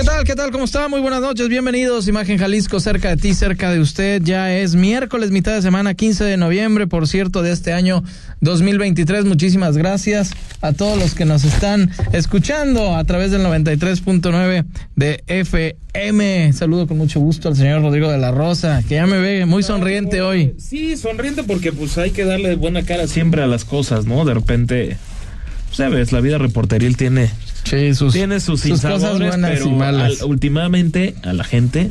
¿Qué tal? ¿Qué tal? ¿Cómo está? Muy buenas noches. Bienvenidos. Imagen Jalisco, cerca de ti, cerca de usted. Ya es miércoles, mitad de semana, 15 de noviembre, por cierto, de este año 2023. Muchísimas gracias a todos los que nos están escuchando a través del 93.9 de FM. Saludo con mucho gusto al señor Rodrigo de la Rosa, que ya me ve muy sonriente hoy. Sí, sonriente porque pues hay que darle buena cara siempre a las cosas, ¿no? De repente, sabes, la vida reporteril tiene Sí, sus, tiene sus, sus cosas buenas pero y malas. al- últimamente a la gente,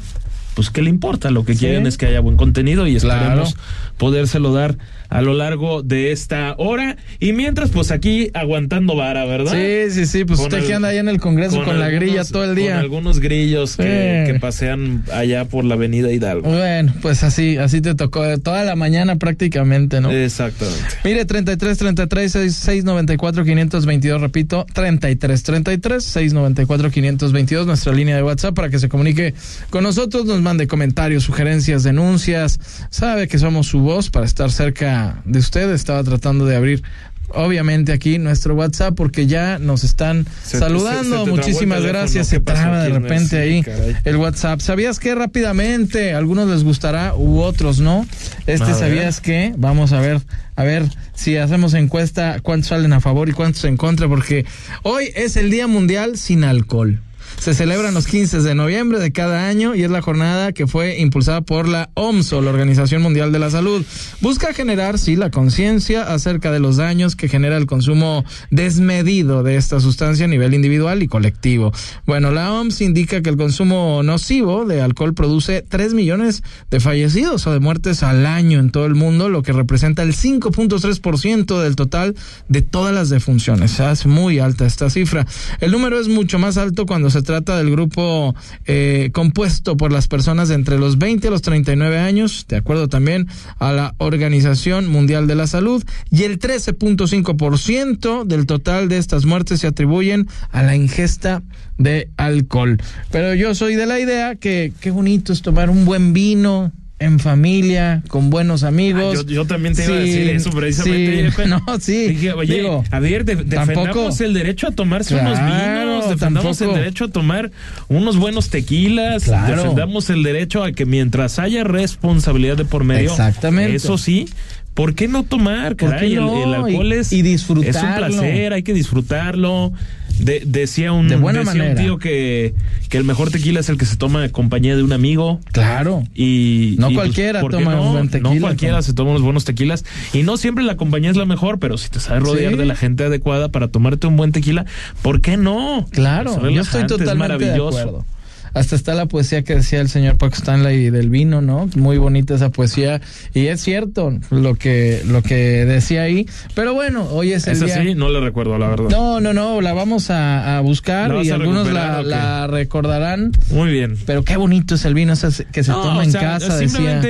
pues qué le importa, lo que Sí. quieren es que haya buen contenido y Claro. esperemos podérselo dar a lo largo de esta hora y mientras pues aquí aguantando vara, ¿verdad? Sí, sí, sí. Pues Con usted el- que anda ahí en el Congreso con, la algunos- grilla todo el día. Con algunos grillos que, Sí. que pasean allá por la avenida Hidalgo. Bueno, pues así, así te tocó toda la mañana prácticamente, ¿no? Exactamente. Mire, 33 33 6, 694 522, repito, 33 33 694 522, nuestra línea de WhatsApp para que se comunique con nosotros, nos mande comentarios, sugerencias, denuncias. Sabe que somos su voz para estar cerca de usted. Estaba tratando de abrir. Obviamente aquí nuestro WhatsApp porque ya nos están Se- saludando. se- se Muchísimas gracias. ¿Qué Se traba de repente ahí caray. el WhatsApp. ¿Sabías que rápidamente? Algunos les gustará u otros no. Este A sabías que vamos a ver a ver si hacemos encuesta cuántos salen a favor y cuántos en contra porque hoy es el Día Mundial sin alcohol. Se celebran los 15 de noviembre de cada año y es la jornada que fue impulsada por la OMS o la Organización Mundial de la Salud. Busca generar, sí, la conciencia acerca de los daños que genera el consumo desmedido de esta sustancia a nivel individual y colectivo. Bueno, la OMS indica que el consumo nocivo de alcohol produce 3 millones de fallecidos o de muertes al año en todo el mundo, lo que representa el 5.3% del total de todas las defunciones. Es muy alta esta cifra. El número es mucho más alto cuando se trata del grupo eh, compuesto por las personas de entre los 20 a los 39 años, de acuerdo también a la Organización Mundial de la Salud, y el 13.5% del total de estas muertes se atribuyen a la ingesta de alcohol. Pero yo soy de la idea que qué bonito es tomar un buen vino en familia, con buenos amigos. Ah, yo, yo también te iba a decir eso precisamente. sí, no, sí. Dije, oye, Digo, a ver, de- defendamos tampoco- el derecho a tomarse unos vinos, defendamos tampoco- el derecho a tomar unos buenos tequilas, Claro. defendamos el derecho a que mientras haya responsabilidad de por medio, Exactamente. eso sí. ¿Por qué no tomar? ¿Por Caray, el- no? el, alcohol es, y disfrutarlo. es un placer, hay que disfrutarlo. De- decía un, De buena decía manera. un tío que, que el mejor tequila es el que se toma en compañía de un amigo. Claro. Y, No y, pues, cualquiera ¿por qué toma no? un buen tequila, No cualquiera se toma unos buenos tequilas. Y no siempre la compañía es la mejor, pero si te sabes rodear Sí. de la gente adecuada para tomarte un buen tequila, ¿por qué no? Claro, yo estoy relajante, es totalmente de maravilloso. acuerdo. Hasta está la poesía que decía el señor Paco Stanley del vino, ¿no? Muy bonita esa poesía y es cierto lo que lo que decía ahí. Pero bueno, hoy es el Esa día. sí, no le recuerdo, la verdad. No, no, no, la vamos a, a buscar ¿La y a algunos la, la recordarán. Muy bien. Pero qué bonito es el vino que se No, toma o en sea, casa, decía.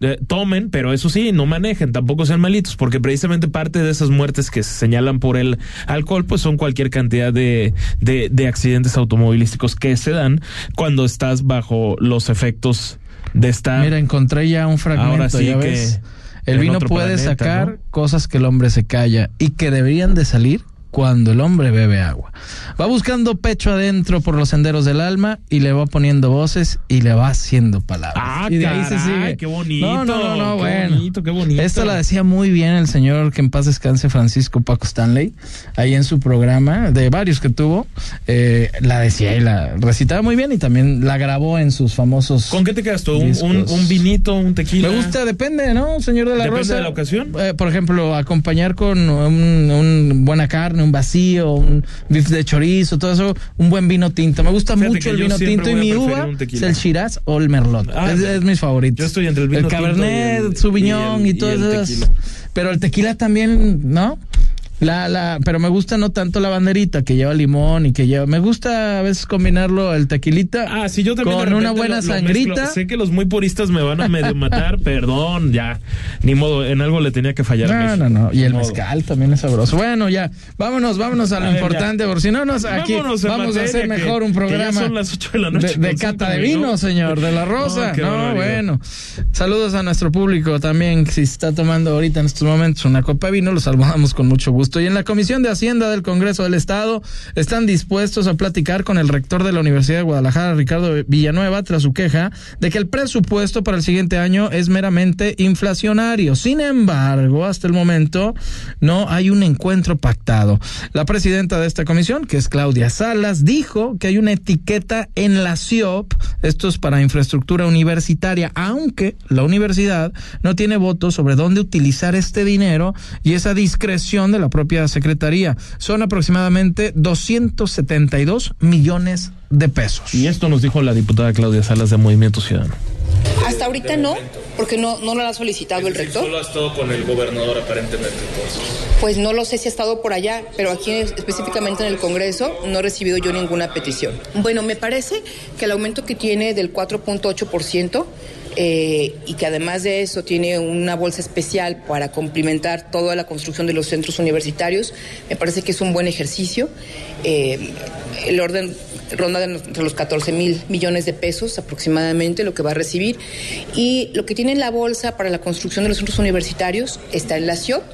Eh, tomen, pero eso sí, no manejen, tampoco sean malitos, porque precisamente parte de esas muertes que se señalan por el alcohol, pues son cualquier cantidad de, de, de accidentes automovilísticos que se dan cuando estás bajo los efectos de esta... Mira, encontré ya un fragmento, Ahora sí ¿ya que ves? El vino puede planeta, sacar ¿no? cosas que el hombre se calla y que deberían de salir cuando el hombre bebe agua. Va buscando pecho adentro por los senderos del alma y le va poniendo voces y le va haciendo palabras. Ah, y de ahí se caray, sigue. qué bonito, No, no, no, no, qué bueno. bonito, qué bonito. Esto la decía muy bien el señor que en paz descanse Francisco Paco Stanley, ahí en su programa, de varios que tuvo, eh, la decía y la recitaba muy bien y también la grabó en sus famosos... ¿Con qué te quedas tú? ¿Un, un, discos. un vinito, un tequila? Me gusta, depende, ¿no, señor de la Depende Rosa? de la ocasión. Eh, por ejemplo, acompañar con un, un buena carne, un vacío, un bife de chorizo, todo eso, un buen vino tinto. Me gusta Fíjate mucho el vino tinto y mi uva un es el Shiraz o el Merlot. Ah, es, es mis favoritos. yo estoy entre el vino tinto Cabernet, y el- Sauvignon y y, el- todo y el eso. tequila. Pero el tequila también, ¿no? La, la, pero me gusta no tanto la banderita que lleva limón y que lleva. Me gusta a veces combinarlo el tequilita. Ah, sí, yo también. Con una buena sangrita. sé que los muy puristas me van a medio matar, perdón, ya. Ni modo, en algo le tenía que fallar. No, no, no. Y el mezcal también es sabroso. Bueno, ya, vámonos, vámonos a lo importante, por si no nos aquí vamos a hacer mejor un programa. son las 8 de la noche. De, cata de vino, señor, de la rosa. No, bueno. Saludos a nuestro público también, si está tomando ahorita en estos momentos una copa de vino, los saludamos con mucho gusto. Y en la Comisión de Hacienda del Congreso del Estado están dispuestos a platicar con el rector de la Universidad de Guadalajara, Ricardo Villanueva, tras su queja de que el presupuesto para el siguiente año es meramente inflacionario. Sin embargo, hasta el momento no hay un encuentro pactado. La presidenta de esta comisión, que es Claudia Salas, dijo que hay una etiqueta en la CIOP, esto es para infraestructura universitaria, aunque la universidad no tiene voto sobre dónde utilizar este dinero y esa discreción de la propia Secretaría. Son aproximadamente 272 millones de pesos. Y esto nos dijo la diputada Claudia Salas de Movimiento Ciudadano. Hasta ahorita no, porque no, no lo ha solicitado el rector. Solo ha estado con el gobernador aparentemente. Pues no lo sé si ha estado por allá, pero aquí específicamente en el Congreso no he recibido yo ninguna petición. Bueno, me parece que el aumento que tiene del 4.8% eh, y que además de eso tiene una bolsa especial para complementar toda la construcción de los centros universitarios, me parece que es un buen ejercicio. Eh, el orden ronda entre los 14 mil millones de pesos aproximadamente lo que va a recibir y lo que tiene en la bolsa para la construcción de los centros universitarios está en la CIOP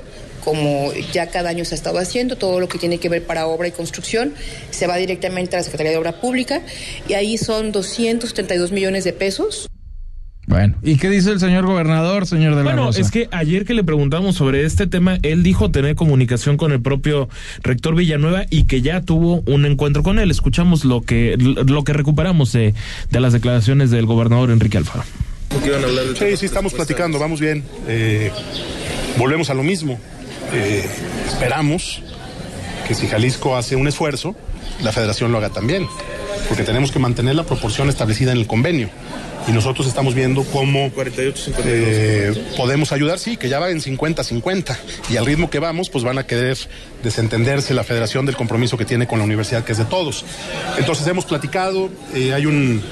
como ya cada año se ha estado haciendo, todo lo que tiene que ver para obra y construcción se va directamente a la Secretaría de Obra Pública y ahí son 232 millones de pesos. Bueno, ¿y qué dice el señor gobernador, señor de la Bueno, es que ayer que le preguntamos sobre este tema, él dijo tener comunicación con el propio rector Villanueva y que ya tuvo un encuentro con él. Escuchamos lo que lo que recuperamos de, las declaraciones del gobernador Enrique Alfaro. Sí, sí, estamos platicando, vamos bien. Eh, volvemos a lo mismo. Eh, esperamos que si Jalisco hace un esfuerzo, la federación lo haga también, porque tenemos que mantener la proporción establecida en el convenio y nosotros estamos viendo cómo eh, podemos ayudar, sí, que ya va en 50-50 y al ritmo que vamos, pues van a querer desentenderse la federación del compromiso que tiene con la universidad, que es de todos. Entonces hemos platicado, eh, hay un,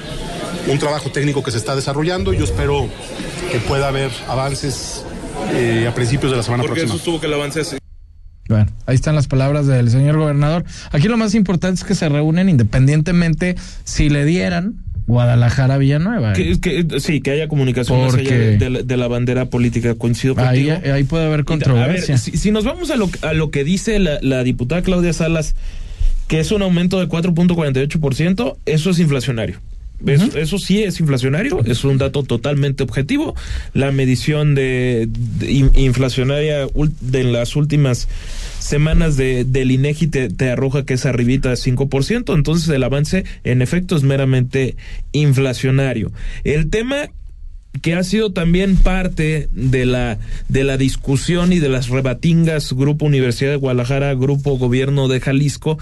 un, trabajo técnico que se está desarrollando y yo espero que pueda haber avances eh, a principios de la semana próxima. Porque eso estuvo que el avance Bueno, ahí están las palabras del señor gobernador. Aquí lo más importante es que se reúnen independientemente si le dieran Guadalajara Villanueva. Que, que, sí, que haya comunicación de, la, bandera política. Coincido contigo. Ahí, puede haber controversia. si, nos vamos a lo, a lo que dice la, diputada Claudia Salas, que es un aumento de 4.48%, eso es inflacionario. Eso, sí es inflacionario, es un dato totalmente objetivo. La medición de, inflacionaria de las últimas semanas de, del INEGI te, te, arroja que es arribita de 5%, entonces el avance en efecto es meramente inflacionario. El tema que ha sido también parte de la de la discusión y de las rebatingas Grupo Universidad de Guadalajara, Grupo Gobierno de Jalisco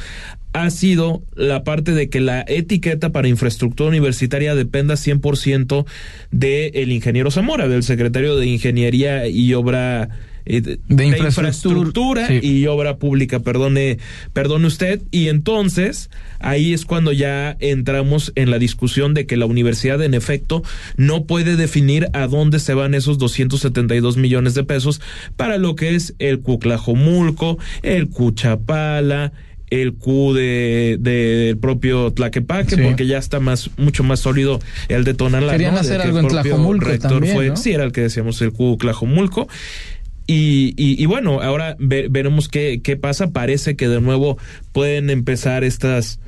ha sido la parte de que la etiqueta para infraestructura universitaria dependa 100% del el ingeniero Zamora, del secretario de Ingeniería y Obra eh, de, infraestructura, y obra pública, perdone, perdone usted. Y entonces ahí es cuando ya entramos en la discusión de que la universidad en efecto no puede definir a dónde se van esos 272 millones de pesos para lo que es el Cuclajomulco, el Cuchapala, el Q de del propio Tlaquepaque, porque ya está más mucho más sólido el de Tonalá. Querían hacer algo en Tlajomulco también, fue, Sí, era el que decíamos, el Q Tlajomulco. Y, y, bueno, ahora veremos qué, qué pasa. Parece que de nuevo pueden empezar estas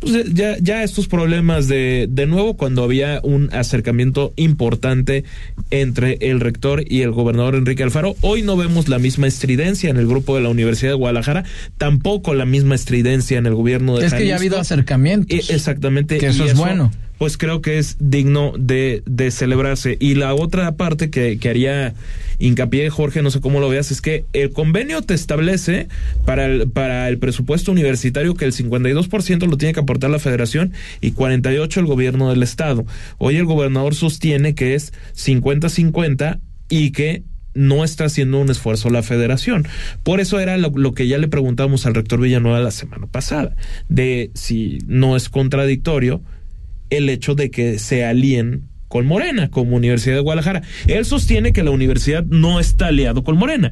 pues ya, ya estos problemas de, de nuevo cuando había un acercamiento importante entre el rector y el gobernador Enrique Alfaro. Hoy no vemos la misma estridencia en el grupo de la Universidad de Guadalajara, tampoco la misma estridencia en el gobierno de Es que ya ha habido acercamientos. E, exactamente. Que eso es bueno pues creo que es digno de, de celebrarse. Y la otra parte que, que, haría hincapié, Jorge, no sé cómo lo veas, es que el convenio te establece para el, para el presupuesto universitario que el 52% lo tiene que aportar la federación y 48% el gobierno del estado. Hoy el gobernador sostiene que es 50-50 y que no está haciendo un esfuerzo la federación. Por eso era lo, lo, que ya le preguntábamos al rector Villanueva la semana pasada, de si no es contradictorio el hecho de que se alíen con Morena como Universidad de Guadalajara. Él sostiene que la universidad no está aliado con Morena.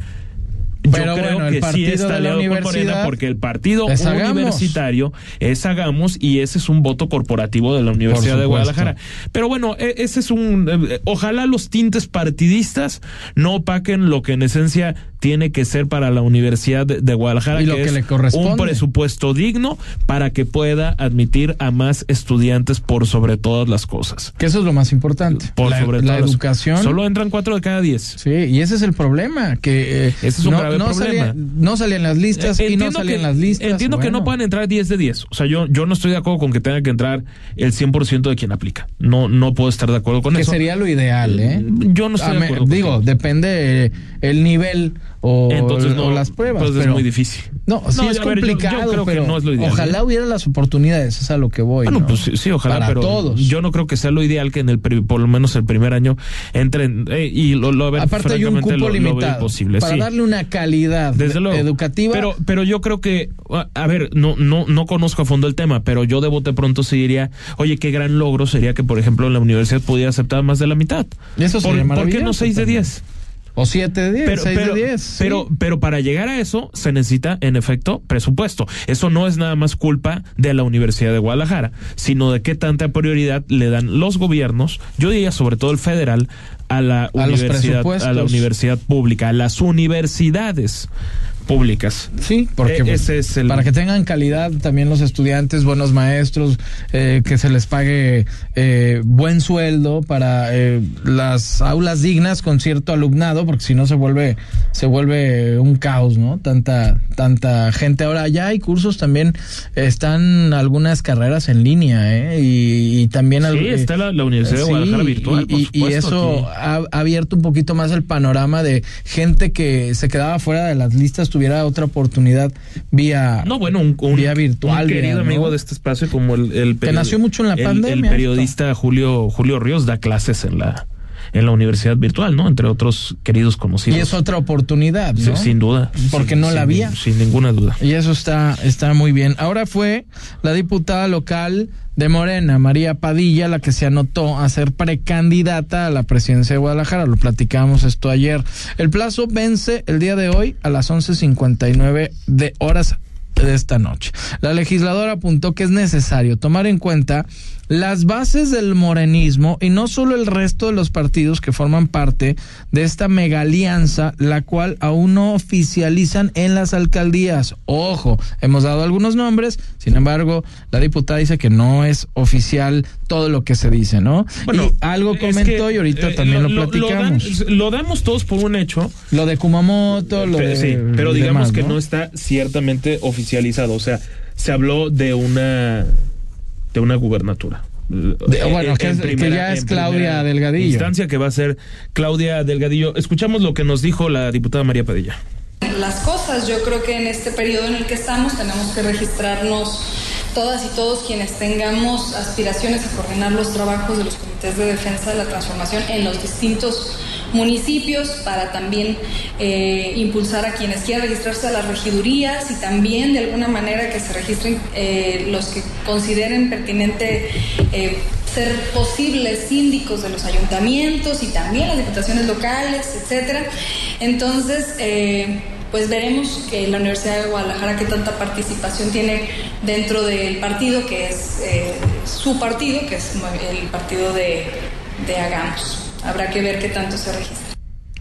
Pero Yo creo bueno, que sí está aliado con Morena porque el partido universitario es Hagamos y ese es un voto corporativo de la Universidad de. Guadalajara. Pero bueno, e- ese es un eh, ojalá los tintes partidistas no opaquen lo que en esencia tiene que ser para la Universidad de, de Guadalajara Y lo que es le corresponde. un presupuesto digno para que pueda admitir a más estudiantes por sobre todas las cosas. Que eso es lo más importante. Por la, sobre la las- educación. Solo entran cuatro de cada diez. Sí, y ese es el problema, que eh, Ese es un no, grave no problema. salían- no salían las listas y no salían que, las listas. Entiendo que no puedan entrar 10 de 10. O sea, yo, yo no estoy de acuerdo con que tenga que entrar el 100% de quien aplica. No, no puedo estar de acuerdo con Que eso. sería lo ideal, ¿eh? Yo no estoy A de me- acuerdo. digo, depende el nivel o, Entonces no, o las pruebas. pues es muy difícil. No, sí No, es ver, yo- yo complicado, creo que pero no es lo ideal, ojalá ¿eh? hubiera las oportunidades, es a lo que voy. Bueno, ¿no? pues sí, sí, ojalá, Para pero todos. yo no creo que sea lo ideal que en el por lo menos el primer año entren eh, y lo, lo Aparte hay un cupo lo- lo limitado imposible, para sí. darle una calidad Desde de- luego. educativa. Pero, pero yo creo que, a- ver, no, no, no conozco a fondo el tema, pero yo de bote pronto sí diría, oye, qué gran logro sería que, por ejemplo, la universidad pudiera aceptar más de la mitad. Eso ¿Por, sería ¿por qué no maravilloso 6 de también. 10? o 7 de 10, Pero, 6 pero, de 10. sí. pero, pero para llegar a eso se necesita, en efecto, presupuesto. Eso no es nada más culpa de la Universidad de Guadalajara, sino de qué tanta prioridad le dan los gobiernos, yo diría sobre todo el federal, a la A universidad, a la universidad pública, a las universidades públicas. Sí, porque Eh, ese es el- para que tengan calidad también los estudiantes, buenos maestros, eh, que se les pague eh, buen sueldo para eh, las aulas dignas con cierto alumnado, porque si no se vuelve se vuelve un caos, ¿no? Tanta tanta gente. Ahora ya hay cursos también, están algunas carreras en línea, ¿eh? Y, y también Sí, eh, está la, la Universidad de Guadalajara virtual. Y, eso ha abierto un poquito más el panorama de gente que se quedaba fuera de las listas, tuviera otra oportunidad vía, No, bueno, un, un- vía virtual. un querido vía, ¿no? amigo de este espacio como el, el Que nació mucho en la el- pandemia, El periodista Julio Julio Ríos da clases en la en la universidad virtual, ¿no? Entre otros queridos Y conocidos. es otra oportunidad, Sí, ¿no? sin duda. Porque Sin- no la sin- había. Sin ninguna duda. Y eso está, está muy bien. Ahora fue la diputada local de Morena, María Padilla, la que se anotó a ser precandidata a la presidencia de Guadalajara. Lo platicábamos esto ayer. El plazo vence el día de hoy a las 11.59 de horas de esta noche. La legisladora apuntó que es necesario tomar en cuenta las bases del morenismo y no solo el resto de los partidos que forman parte de esta mega alianza, la cual aún no oficializan en las alcaldías. Ojo, hemos dado algunos nombres, sin embargo, la diputada dice que no es oficial todo lo que se dice, ¿no? y algo comentó que, y ahorita eh, también lo, platicamos. Lo, Lo, damos todos por un hecho. de Kumamoto, lo Pe- de sí, pero digamos demás, que no está ciertamente oficializado. O sea, se habló de una de una gubernatura. De- bueno, que es- que ya es Claudia Delgadillo. Instancia que va a ser Claudia Delgadillo. Escuchamos lo que nos dijo la diputada María Padilla. las cosas. Yo creo que en este periodo en el que estamos tenemos que registrarnos todas y todos quienes tengamos aspiraciones a coordinar los trabajos de los comités de defensa de la transformación en los distintos municipios para también eh, impulsar a quienes quieran registrarse a las regidurías y también de alguna manera que se registren eh, los que consideren pertinente eh, ser posibles síndicos de los ayuntamientos y también las diputaciones locales, etcétera. Entonces, pues veremos que la Universidad de Guadalajara qué tanta participación tiene dentro del partido que es su partido, que es el partido de, de Hagamos. Habrá que ver qué tanto se registra.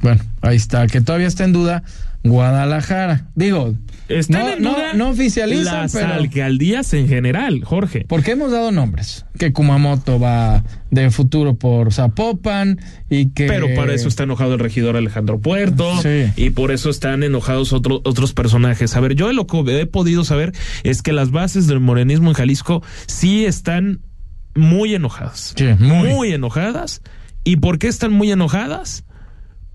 Bueno, ahí está, que todavía está en duda Guadalajara. Digo, Están no, en no, duda no oficializan, las pero alcaldías en general, Jorge. porque hemos dado nombres, que Kumamoto va de futuro por Zapopan y que Pero para eso está enojado el regidor Alejandro Puerto Sí. y por eso están enojados otros otros personajes. A ver, yo lo que he podido saber es que las bases del morenismo en Jalisco sí están muy enojadas. Sí, muy. enojadas. ¿Y por qué están muy enojadas?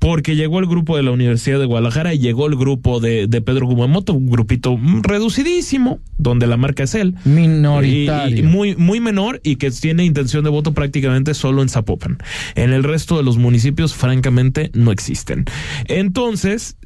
Porque llegó el grupo de la Universidad de Guadalajara y llegó el grupo de, de Pedro Gumamoto, un grupito reducidísimo, donde la marca es él. Minoritario. Y, y muy, muy menor y que tiene intención de voto prácticamente solo en Zapopan. En el resto de los municipios, francamente, no existen. Entonces,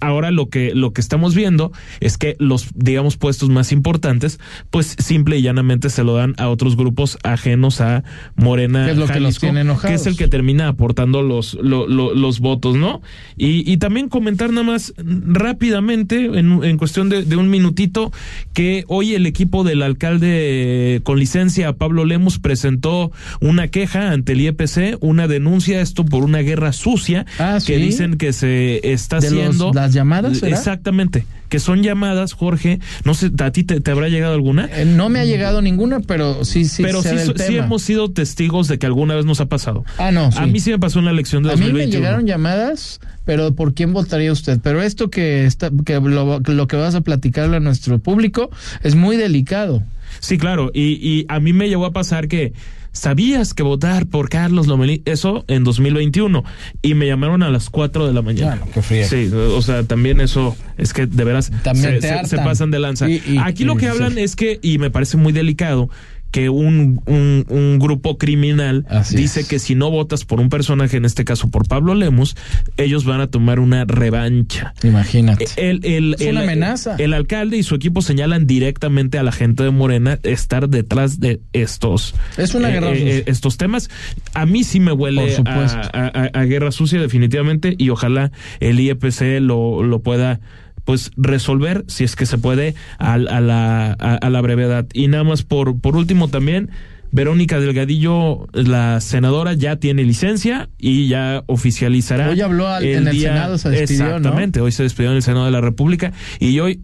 ahora lo que, lo que estamos viendo es que los, digamos, puestos más importantes, pues simple y llanamente se lo dan a otros grupos ajenos a Morena. ¿Qué es lo que los tiene enojados? que es el que termina aportando los, lo- lo- los votos, ¿no? Y, y también comentar nada más rápidamente, en, en cuestión de, de un minutito, que hoy el equipo del alcalde con licencia, Pablo Lemus, presentó una queja ante el IEPC, una denuncia, esto por una guerra sucia, Ah, que dicen que se está ¿De los- haciendo. las llamadas? Exactamente, que son llamadas, Jorge, no sé, ¿a ti te, te habrá llegado alguna? Eh, no me ha llegado ninguna, pero sí, sí, Pero sé sí, del sí tema. hemos sido testigos de que alguna vez nos ha pasado. Ah, no, sí. A mí sí me pasó en la elección de A mí me 2021. llegaron llamadas, pero ¿por quién votaría usted? Pero esto que está, que lo, lo que vas a platicarle a nuestro público es muy delicado. Sí, claro. Y, y a mí me llegó a pasar que sabías que votar por Carlos Lomelí, eso en 2021. Y me llamaron a las 4 de la mañana. Bueno, qué friega. Sí, o sea, también eso es que de veras También se, se- se pasan de lanza. Y- y- Aquí lo que sí. hablan es que, y me parece muy delicado, que un, un, un grupo criminal Así dice es. que si no votas por un personaje, en este caso por Pablo Lemus, ellos van a tomar una revancha. Imagínate. El, el- Es una amenaza. El alcalde y su equipo señalan directamente a la gente de Morena estar detrás de estos. Es una eh, guerra eh, eh, estos temas. A mí sí me huele Por a- a- a guerra sucia, definitivamente, y ojalá el IEPC lo, lo pueda pues resolver si es que se puede a, a la a, a la brevedad y nada más por por último también Verónica Delgadillo, la senadora, ya tiene licencia y ya oficializará. Hoy habló al- en el Senado, se despidió, ¿no? Exactamente, hoy se despidió en el Senado de la República y hoy,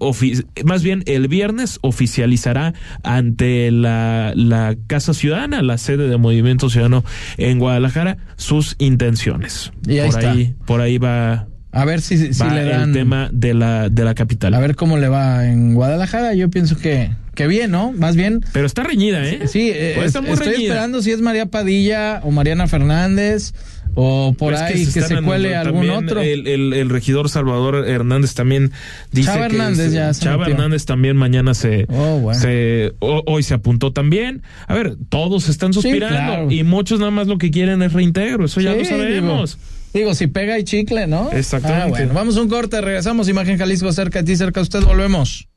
más bien el viernes, oficializará ante la, la Casa Ciudadana, la sede de Movimiento Ciudadano en Guadalajara, sus intenciones. Y ahí por está. ahí, por ahí va, A ver si, si va le dan. el tema de la, de la capital. A ver cómo le va en Guadalajara. Yo pienso que, que bien, ¿no? Más bien. Pero está reñida, ¿eh? Sí, eh, Pues muy estoy reñida. esperando si es María Padilla o Mariana Fernández o por Pues ahí que se, están cuele anotando algún otro. El, el- el regidor Salvador Hernández también dice Chava que Hernández ya se Chava. Hernández también mañana se, Oh, bueno. se ho- hoy se apuntó también. A ver, todos están suspirando claro. y muchos nada más lo que quieren es reintegro, eso ya Sí, lo sabemos. Digo, digo, si pega y chicle, ¿no? Exactamente. Ah, bueno, vamos a un corte, regresamos. Imagen Jalisco cerca de ti, cerca de usted, volvemos.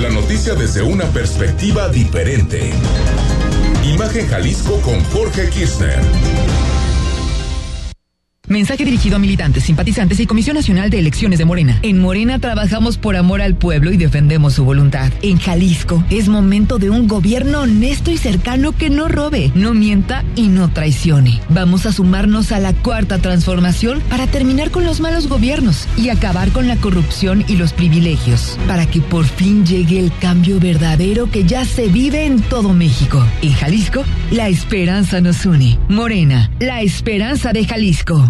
La noticia desde una perspectiva diferente. Imagen Jalisco con Jorge Kirchner. Mensaje dirigido a militantes, simpatizantes y Comisión Nacional de Elecciones de Morena. En Morena trabajamos por amor al pueblo y defendemos su voluntad. En Jalisco es momento de un gobierno honesto y cercano que no robe, no mienta y no traicione. Vamos a sumarnos a la cuarta transformación para terminar con los malos gobiernos y acabar con la corrupción y los privilegios, para que por fin llegue el cambio verdadero que ya se vive en todo México. En Jalisco, la esperanza nos une. Morena, la esperanza de Jalisco.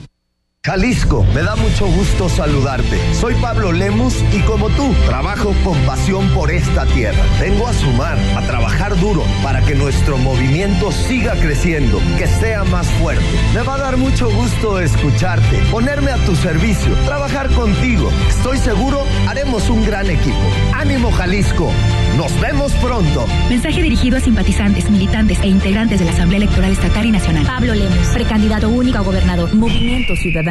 Jalisco, me da mucho gusto saludarte. Soy Pablo Lemus y como tú, trabajo con pasión por esta tierra. Vengo a sumar, a trabajar duro para que nuestro movimiento siga creciendo, que sea más fuerte. Me va a dar mucho gusto escucharte, ponerme a tu servicio, trabajar contigo. Estoy seguro, haremos un gran equipo. Ánimo Jalisco, nos vemos pronto. Mensaje dirigido a simpatizantes, militantes e integrantes de la Asamblea Electoral Estatal y Nacional. Pablo Lemos, precandidato único a gobernador. Movimiento Ciudadano.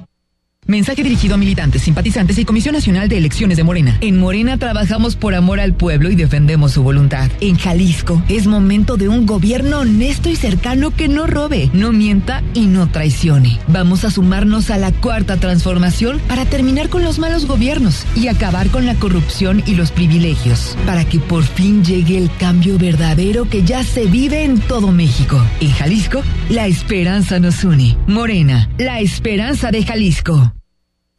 Mensaje dirigido a militantes, simpatizantes y Comisión Nacional de Elecciones de Morena. En Morena trabajamos por amor al pueblo y defendemos su voluntad. En Jalisco es momento de un gobierno honesto y cercano que no robe, no mienta y no traicione. Vamos a sumarnos a la cuarta transformación para terminar con los malos gobiernos y acabar con la corrupción y los privilegios, para que por fin llegue el cambio verdadero que ya se vive en todo México. En Jalisco, la esperanza nos une. Morena, la esperanza de Jalisco.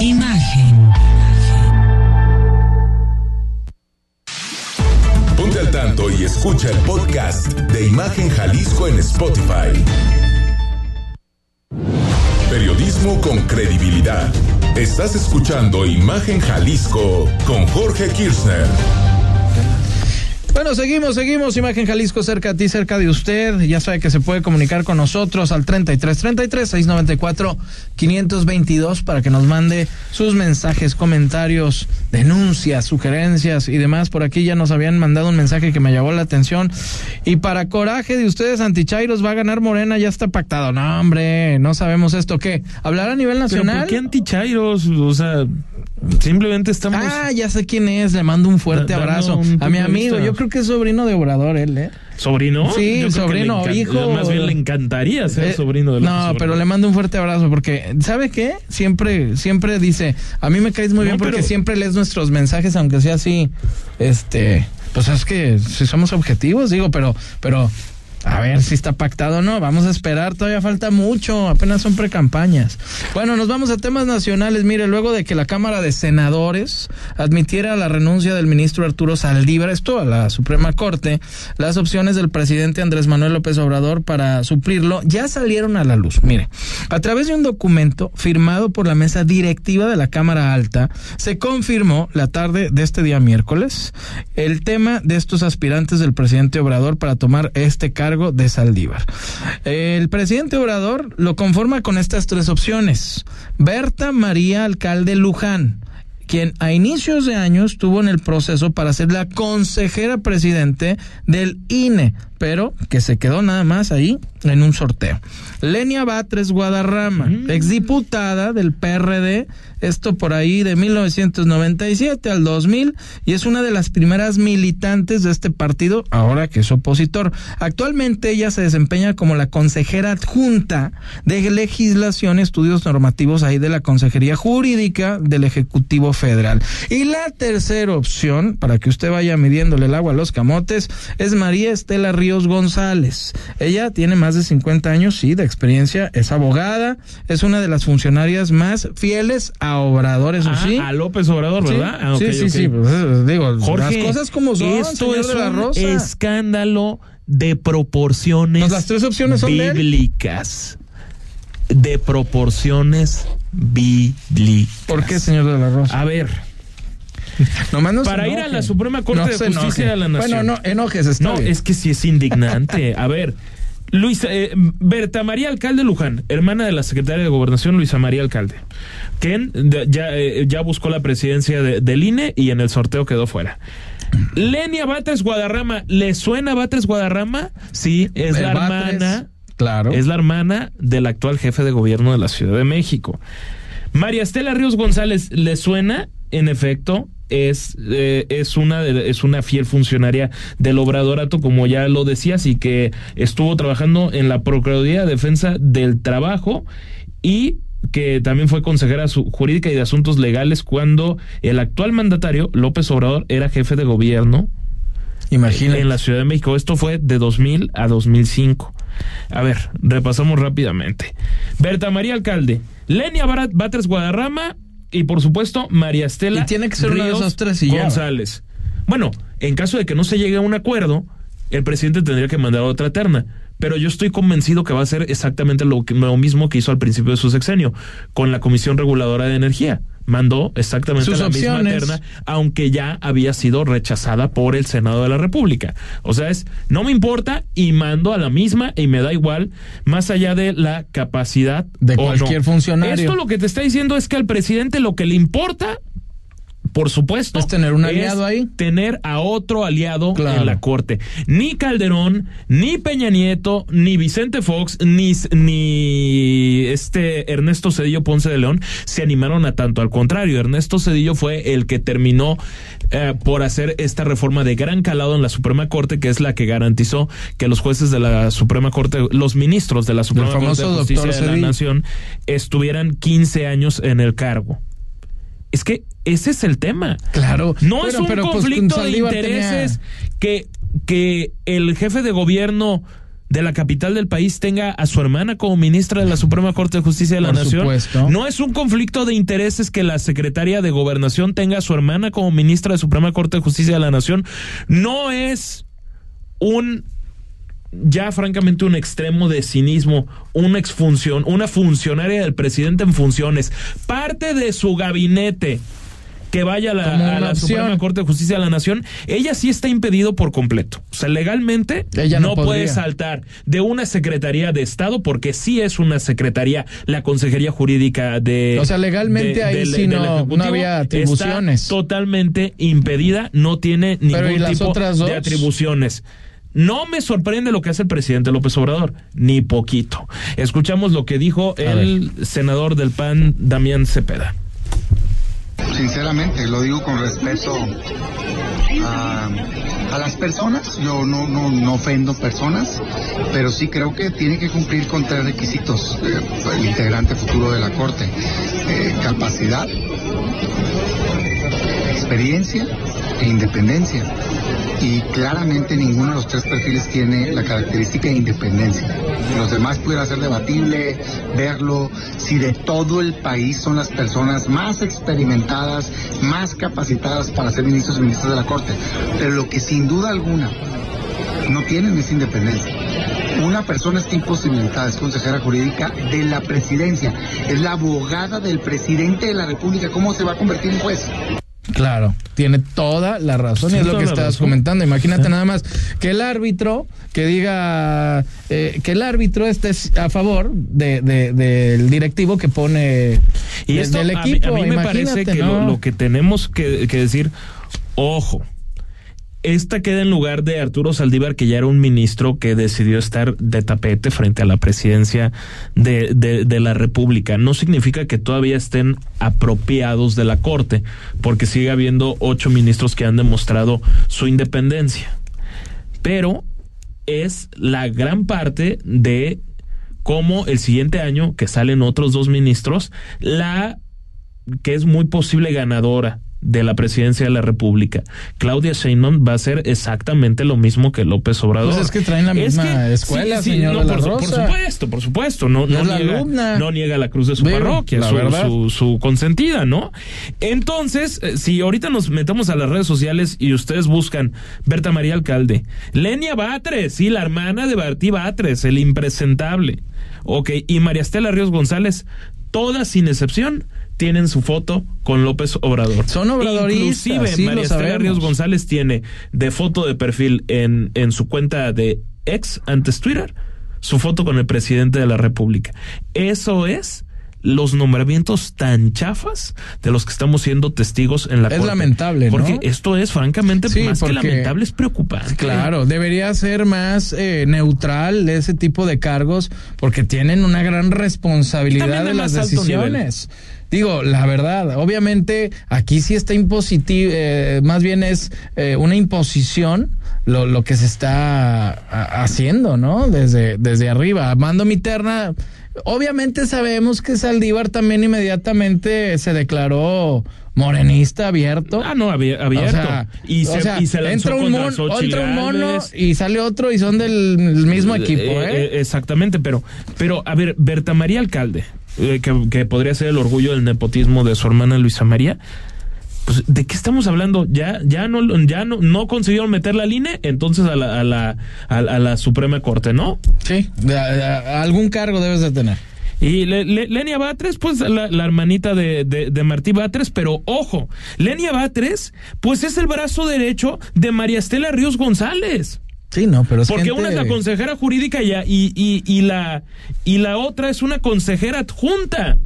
Imagen. Ponte al tanto y escucha el podcast de Imagen Jalisco en Spotify. Periodismo con credibilidad. Estás escuchando Imagen Jalisco con Jorge Kirchner. Bueno, seguimos, seguimos. Imagen Jalisco cerca de ti, cerca de usted. Ya sabe que se puede comunicar con nosotros al 33 33 694 522 para que nos mande sus mensajes, comentarios, denuncias, sugerencias y demás. Por aquí ya nos habían mandado un mensaje que me llamó la atención. Y para coraje de ustedes, Antichairos va a ganar Morena, ya está pactado. No, hombre, no sabemos esto. ¿Qué? ¿Hablar a nivel nacional? ¿Pero ¿Por qué Antichairos? O sea, simplemente estamos. Ah, ya sé quién es. Le mando un fuerte Da- abrazo un a mi amigo. vista. Yo creo que es sobrino de Obrador, él, ¿eh? ¿Sobrino? Sí, Yo creo que sobrino, hijo. Más bien le encantaría ser Eh, sobrino de López No, Obrador. pero le mando un fuerte abrazo porque, ¿sabe qué? Siempre, siempre dice, a mí me caes muy No, bien porque pero- siempre lees nuestros mensajes, aunque sea así, este, pues es que si somos objetivos, digo, pero, pero, a ver si está pactado o no, vamos a esperar, todavía falta mucho, apenas son precampañas. Bueno, nos vamos a temas nacionales, mire, luego de que la Cámara de Senadores admitiera la renuncia del ministro Arturo Saldívar, esto a la Suprema Corte, las opciones del presidente Andrés Manuel López Obrador para suplirlo ya salieron a la luz. Mire, a través de un documento firmado por la mesa directiva de la Cámara Alta, se confirmó la tarde de este día miércoles el tema de estos aspirantes del presidente Obrador para tomar este cargo de Saldívar. El presidente Obrador lo conforma con estas tres opciones. Berta María Alcalde Luján quien a inicios de año estuvo en el proceso para ser la consejera presidente del INE, pero que se quedó nada más ahí en un sorteo. Lenia Batres Guadarrama, exdiputada del PRD, esto por ahí de 1997 al 2000, y es una de las primeras militantes de este partido, ahora que es opositor. Actualmente ella se desempeña como la consejera adjunta de legislación, estudios normativos ahí de la Consejería Jurídica del Ejecutivo Federal. Y la tercera opción, para que usted vaya midiéndole el agua a los camotes, es María Estela Ríos González. Ella tiene más de 50 años, sí, de experiencia, es abogada, es una de las funcionarias más fieles a Obrador, eso Ah, sí. a López Obrador, Sí, ¿verdad? Ah, sí, sí, sí, pues, eh, digo, Jorge, las cosas como son, esto es un escándalo de proporciones Pues las tres opciones son de bíblicas. De proporciones bíblicas. ¿Por qué, señor de la Rosa? A ver, Nomás no se para ir a la Suprema Corte No de Justicia enoje. de la Nación. Bueno, no, enojes, está No, bien. es que sí es indignante. A ver, Luisa, eh, Berta María Alcalde Luján, hermana de la secretaria de Gobernación Luisa María Alcalde, quien de- ya, eh, ya buscó la presidencia de- del INE y en el sorteo quedó fuera. Lenia Batres Guadarrama, ¿le suena Batres Guadarrama? Sí, es Eh, la Batres, hermana. Claro. Es la hermana del actual jefe de gobierno de la Ciudad de México. María Estela Ríos González, ¿le suena? En efecto, es, eh, es, una, es una fiel funcionaria del Obradorato, como ya lo decías, y que estuvo trabajando en la Procuraduría de Defensa del Trabajo y que también fue consejera jurídica y de asuntos legales cuando el actual mandatario, López Obrador, era jefe de gobierno Imagínate. en la Ciudad de México. Esto fue de 2000 a 2005. A ver, repasamos rápidamente. Berta María Alcalde, Lenia Batres Guadarrama y por supuesto María Estela y tiene que ser de esos tres y González. Bueno, en caso de que no se llegue a un acuerdo, el presidente tendría que mandar otra terna pero yo estoy convencido que va a ser exactamente lo, lo mismo que hizo al principio de su sexenio con la Comisión Reguladora de Energía. Mandó exactamente la misma terna, aunque ya había sido rechazada por el Senado de la República. O sea, es, no me importa y mando a la misma y me da igual, más allá de la capacidad de cualquier funcionario. Esto lo que te está diciendo es que al presidente lo que le importa por supuesto. Es tener un aliado ahí. Tener a otro aliado en la corte. Ni Calderón, ni Peña Nieto, ni Vicente Fox, ni, ni este Ernesto Cedillo Ponce de León se animaron a tanto. Al contrario, Ernesto Cedillo fue el que terminó eh, por hacer esta reforma de gran calado en la Suprema Corte, que es la que garantizó que los jueces de la Suprema Corte, los ministros de la Suprema Corte de Justicia de la Nación, estuvieran 15 años en el cargo. Es que ese es el tema. Claro. No es un pues, conflicto de intereses que, que el jefe de gobierno de la capital del país tenga a su hermana como ministra de la Suprema Corte de Justicia de la Nación. No es un conflicto de intereses que la secretaria de Gobernación tenga a su hermana como ministra de la Suprema Corte de Justicia de la Nación. No es un ya francamente un extremo de cinismo, una exfunción, una funcionaria del presidente en funciones, parte de su gabinete que vaya a la, Suprema Corte de Justicia de la Nación, ella sí está impedido por completo. O sea, legalmente ella no, puede saltar de una Secretaría de Estado, porque sí es una Secretaría, la Consejería Jurídica de... O sea, legalmente ahí sí no, había atribuciones. totalmente impedida, no tiene ningún tipo de atribuciones. No me sorprende lo que hace el presidente López Obrador, ni poquito. Escuchamos lo que dijo el senador del PAN, Damián Cepeda. Sinceramente, lo digo con respeto a, las personas. Yo no, no, ofendo personas, pero sí creo que tiene que cumplir con tres requisitos eh, el integrante futuro de la Corte. Eh, capacidad, experiencia e independencia y claramente ninguno de los tres perfiles tiene la característica de independencia. Los demás pudiera ser debatible, verlo, si de todo el país son las personas más experimentadas, más capacitadas para ser ministros y ministras de la Corte. Pero lo que sin duda alguna no tienen es independencia. Una persona está imposibilitada, es consejera jurídica de la presidencia, es la abogada del presidente de la República. ¿Cómo se va a convertir en juez? Claro, tiene toda la razón y es lo que estabas comentando. Imagínate nada más que el árbitro que diga eh, que el árbitro esté a favor de, del directivo que pone y esto, del equipo. A mí, me parece que lo, que tenemos que decir, ojo, esta queda en lugar de Arturo Saldívar, que ya era un ministro que decidió estar de tapete frente a la presidencia de, de, la República. No significa que todavía estén apropiados de la Corte, porque sigue habiendo ocho ministros que han demostrado su independencia. Pero es la gran parte de cómo el siguiente año, que salen otros dos ministros, la que es muy posible ganadora de la presidencia de la República. Claudia Sheinbaum va a ser exactamente lo mismo que López Obrador. Pues es que traen la misma escuela, señor por, supuesto, por supuesto. No, no, niega, no, niega, la cruz de su parroquia, su, su, consentida, ¿no? Entonces, eh, si ahorita nos metemos a las redes sociales y ustedes buscan Berta María Alcalde, Lenia Batres, sí, la hermana de Bertí Batres, el impresentable. Ok, y María Estela Ríos González, todas sin excepción tienen su foto con López Obrador. Son obradoristas. Inclusive María Estela Ríos González tiene de foto de perfil en, en su cuenta de ex antes Twitter su foto con el presidente de la República. Eso es los nombramientos tan chafas de los que estamos siendo testigos en la Es lamentable, ¿no? Porque esto es francamente más que lamentable, es preocupante. Claro, debería ser más eh, neutral ese tipo de cargos porque tienen una gran responsabilidad de las decisiones. Digo, la verdad, obviamente aquí sí está impositivo, eh, más bien es eh, una imposición lo, lo que se está haciendo, ¿no? Desde, desde arriba. Mando mi terna obviamente sabemos que Saldívar también inmediatamente se declaró morenista abierto. Ah, no, abi- abierto. O sea, y, se, o sea, y se lanzó entra un, mon- entra un mono y sale otro y son del mismo equipo, Eh, ¿eh? eh, exactamente, pero, pero a ver, Berta María Alcalde, eh, que, que podría ser el orgullo del nepotismo de su hermana Luisa María. Pues, ¿de qué estamos hablando? Ya, ya no, ya no, no consiguieron meter la línea, entonces a la, a la, a, la- a la Suprema Corte, ¿no? Sí, algún cargo debes de tener. Y Le- Le- Lenia Batres, pues la, la hermanita de, de, de Martí Batres, pero ojo, Lenia Batres, pues es el brazo derecho de María Estela Ríos González. Sí, no, pero es Porque gente- una es la consejera jurídica y, y, y, y la, y la otra es una consejera adjunta.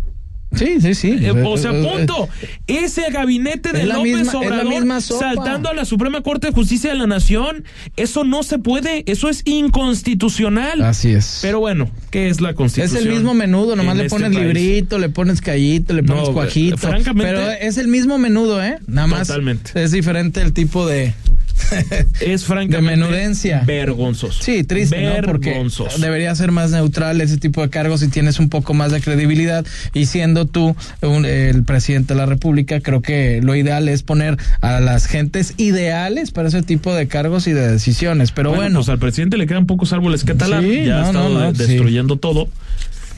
Sí, sí, sí. Eh, o sea, punto. Ese gabinete de Es López misma- es la Obrador saltando a la Suprema Corte de Justicia de la Nación, eso no se puede, eso es inconstitucional. Así es. Pero bueno, ¿qué es la Es Constitución? el mismo menudo, nomás le este pones librito, le pones callito, le pones No, cuajito. francamente- pero es el mismo menudo, ¿eh? Nada más Totalmente. es diferente el tipo de, Es de francamente menudencia. vergonzoso. Sí, triste, ¿no? Porque debería ser más neutral ese tipo de cargos si tienes un poco más de credibilidad. Y siendo tú un- el presidente de la República, creo que lo ideal es poner a las gentes ideales para ese tipo de cargos y de decisiones. Pero bueno, pues al presidente le quedan pocos árboles talar. Sí, ya no, ha estado no, no, de- sí. destruyendo todo.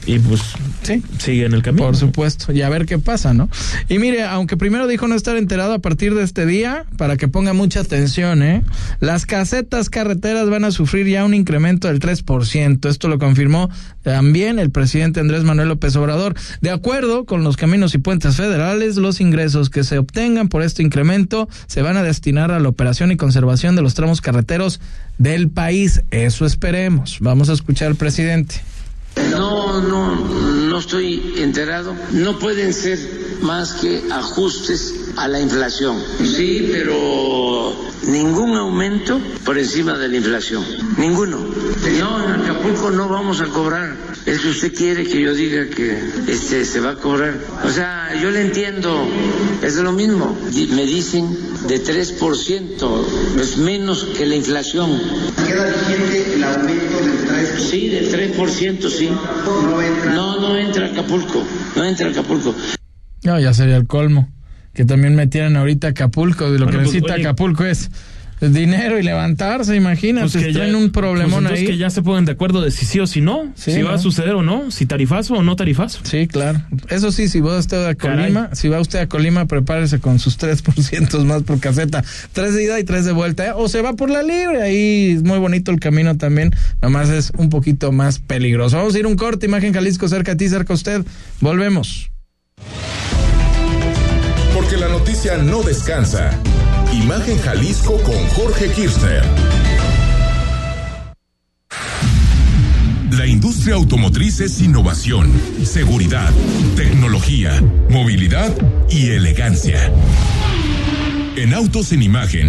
Y pues sí. sigue en el camino. Por supuesto, y a ver qué pasa, ¿no? Y mire, aunque primero dijo no estar enterado a partir de este día, para que ponga mucha atención, ¿eh? Las casetas carreteras van a sufrir ya un incremento del 3%. Esto lo confirmó también el presidente Andrés Manuel López Obrador. De acuerdo con los caminos y puentes federales, los ingresos que se obtengan por este incremento se van a destinar a la operación y conservación de los tramos carreteros del país. Eso esperemos. Vamos a escuchar al presidente. No, no, no estoy enterado. No pueden ser más que ajustes a la inflación. Sí, pero ningún aumento por encima de la inflación. Ninguno. No, en Acapulco no vamos a cobrar. Es que usted quiere que yo diga que este se va a cobrar. O sea, yo le entiendo. Es lo mismo. Me dicen de 3%. Es menos que la inflación. ¿Queda vigente el aumento del 3%? Sí, del 3%, sí. No, no entra a Acapulco. No entra a Acapulco. No, ya sería el colmo. Que también metieran ahorita Acapulco. Y lo Bueno, que pues, necesita oye. Acapulco es dinero y levantarse, imagínate. Pues que ya- un problemón pues entonces ahí. que ya se ponen de acuerdo de si sí o si no, Sí, si va a suceder o no, si tarifazo o no tarifazo. Sí, claro. Eso sí, si va usted a Caray. Colima, si va usted a Colima, prepárese con sus 3% más por caseta. Tres de ida y tres de vuelta. ¿eh? O se va por la libre. Ahí es muy bonito el camino también. Nomás es un poquito más peligroso. Vamos a ir un corte. Imagen Jalisco cerca a ti, cerca a usted. Volvemos. Porque la noticia no descansa. Imagen Jalisco con Jorge Kirchner. La industria automotriz es innovación, seguridad, tecnología, movilidad y elegancia. En Autos en Imagen,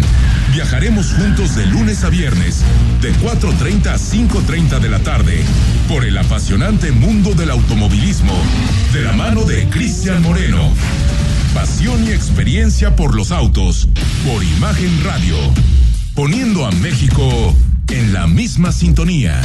viajaremos juntos de lunes a viernes, de 4.30 a 5.30 de la tarde, por el apasionante mundo del automovilismo, de la mano de Cristian Moreno. Pasión y experiencia por los autos, por Imagen Radio, poniendo a México en la misma sintonía.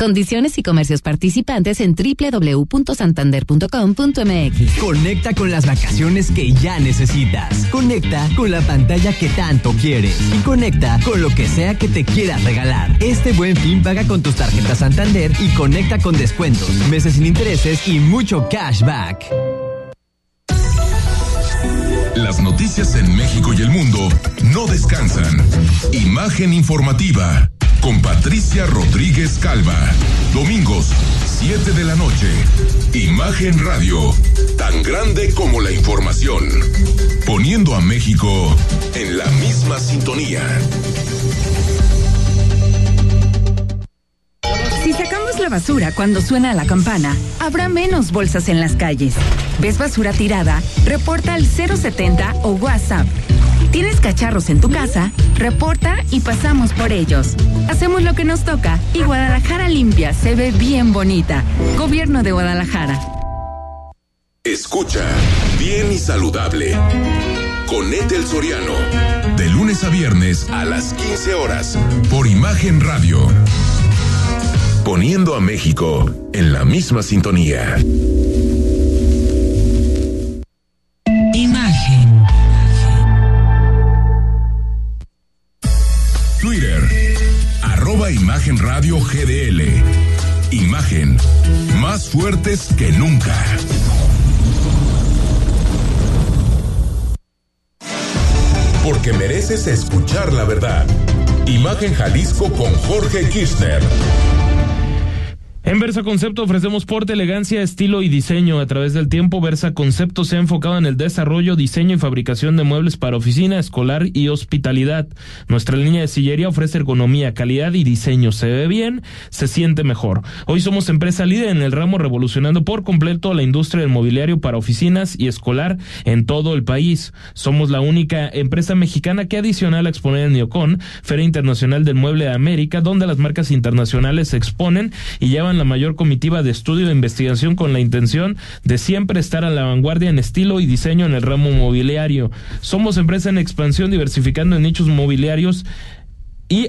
Condiciones y comercios participantes en www.santander.com.mx. Conecta con las vacaciones que ya necesitas. Conecta con la pantalla que tanto quieres. Y conecta con lo que sea que te quieras regalar. Este buen fin paga con tus tarjetas Santander y conecta con descuentos, meses sin intereses y mucho cashback. Las noticias en México y el mundo no descansan. Imagen informativa con Patricia Rodríguez Calva. Domingos, 7 de la noche. Imagen Radio, tan grande como la información. Poniendo a México en la misma sintonía. Si sacamos la basura cuando suena la campana, habrá menos bolsas en las calles. ¿Ves basura tirada? Reporta al 070 o WhatsApp. ¿Tienes cacharros en tu casa? Reporta y pasamos por ellos. Hacemos lo que nos toca y Guadalajara limpia se ve bien bonita. Gobierno de Guadalajara. Escucha bien y saludable. Con Ethel Soriano, De lunes a viernes a las 15 horas por Imagen Radio. Poniendo a México en la misma sintonía. Twitter, arroba Imagen Radio GDL. Imagen, más fuertes que nunca. Porque mereces escuchar la verdad. Imagen Jalisco con Jorge Kirchner. En Versa Concepto ofrecemos porte, elegancia, estilo y diseño. A través del tiempo, Versa Concepto se ha enfocado en el desarrollo, diseño y fabricación de muebles para oficina, escolar y hospitalidad. Nuestra línea de sillería ofrece ergonomía, calidad y diseño. Se ve bien, se siente mejor. Hoy somos empresa líder en el ramo revolucionando por completo la industria del mobiliario para oficinas y escolar en todo el país. Somos la única empresa mexicana que adicional a exponer en Neocon, Feria Internacional del Mueble de América, donde las marcas internacionales se exponen y llevan la mayor comitiva de estudio e investigación con la intención de siempre estar a la vanguardia en estilo y diseño en el ramo mobiliario. Somos empresa en expansión diversificando en nichos mobiliarios y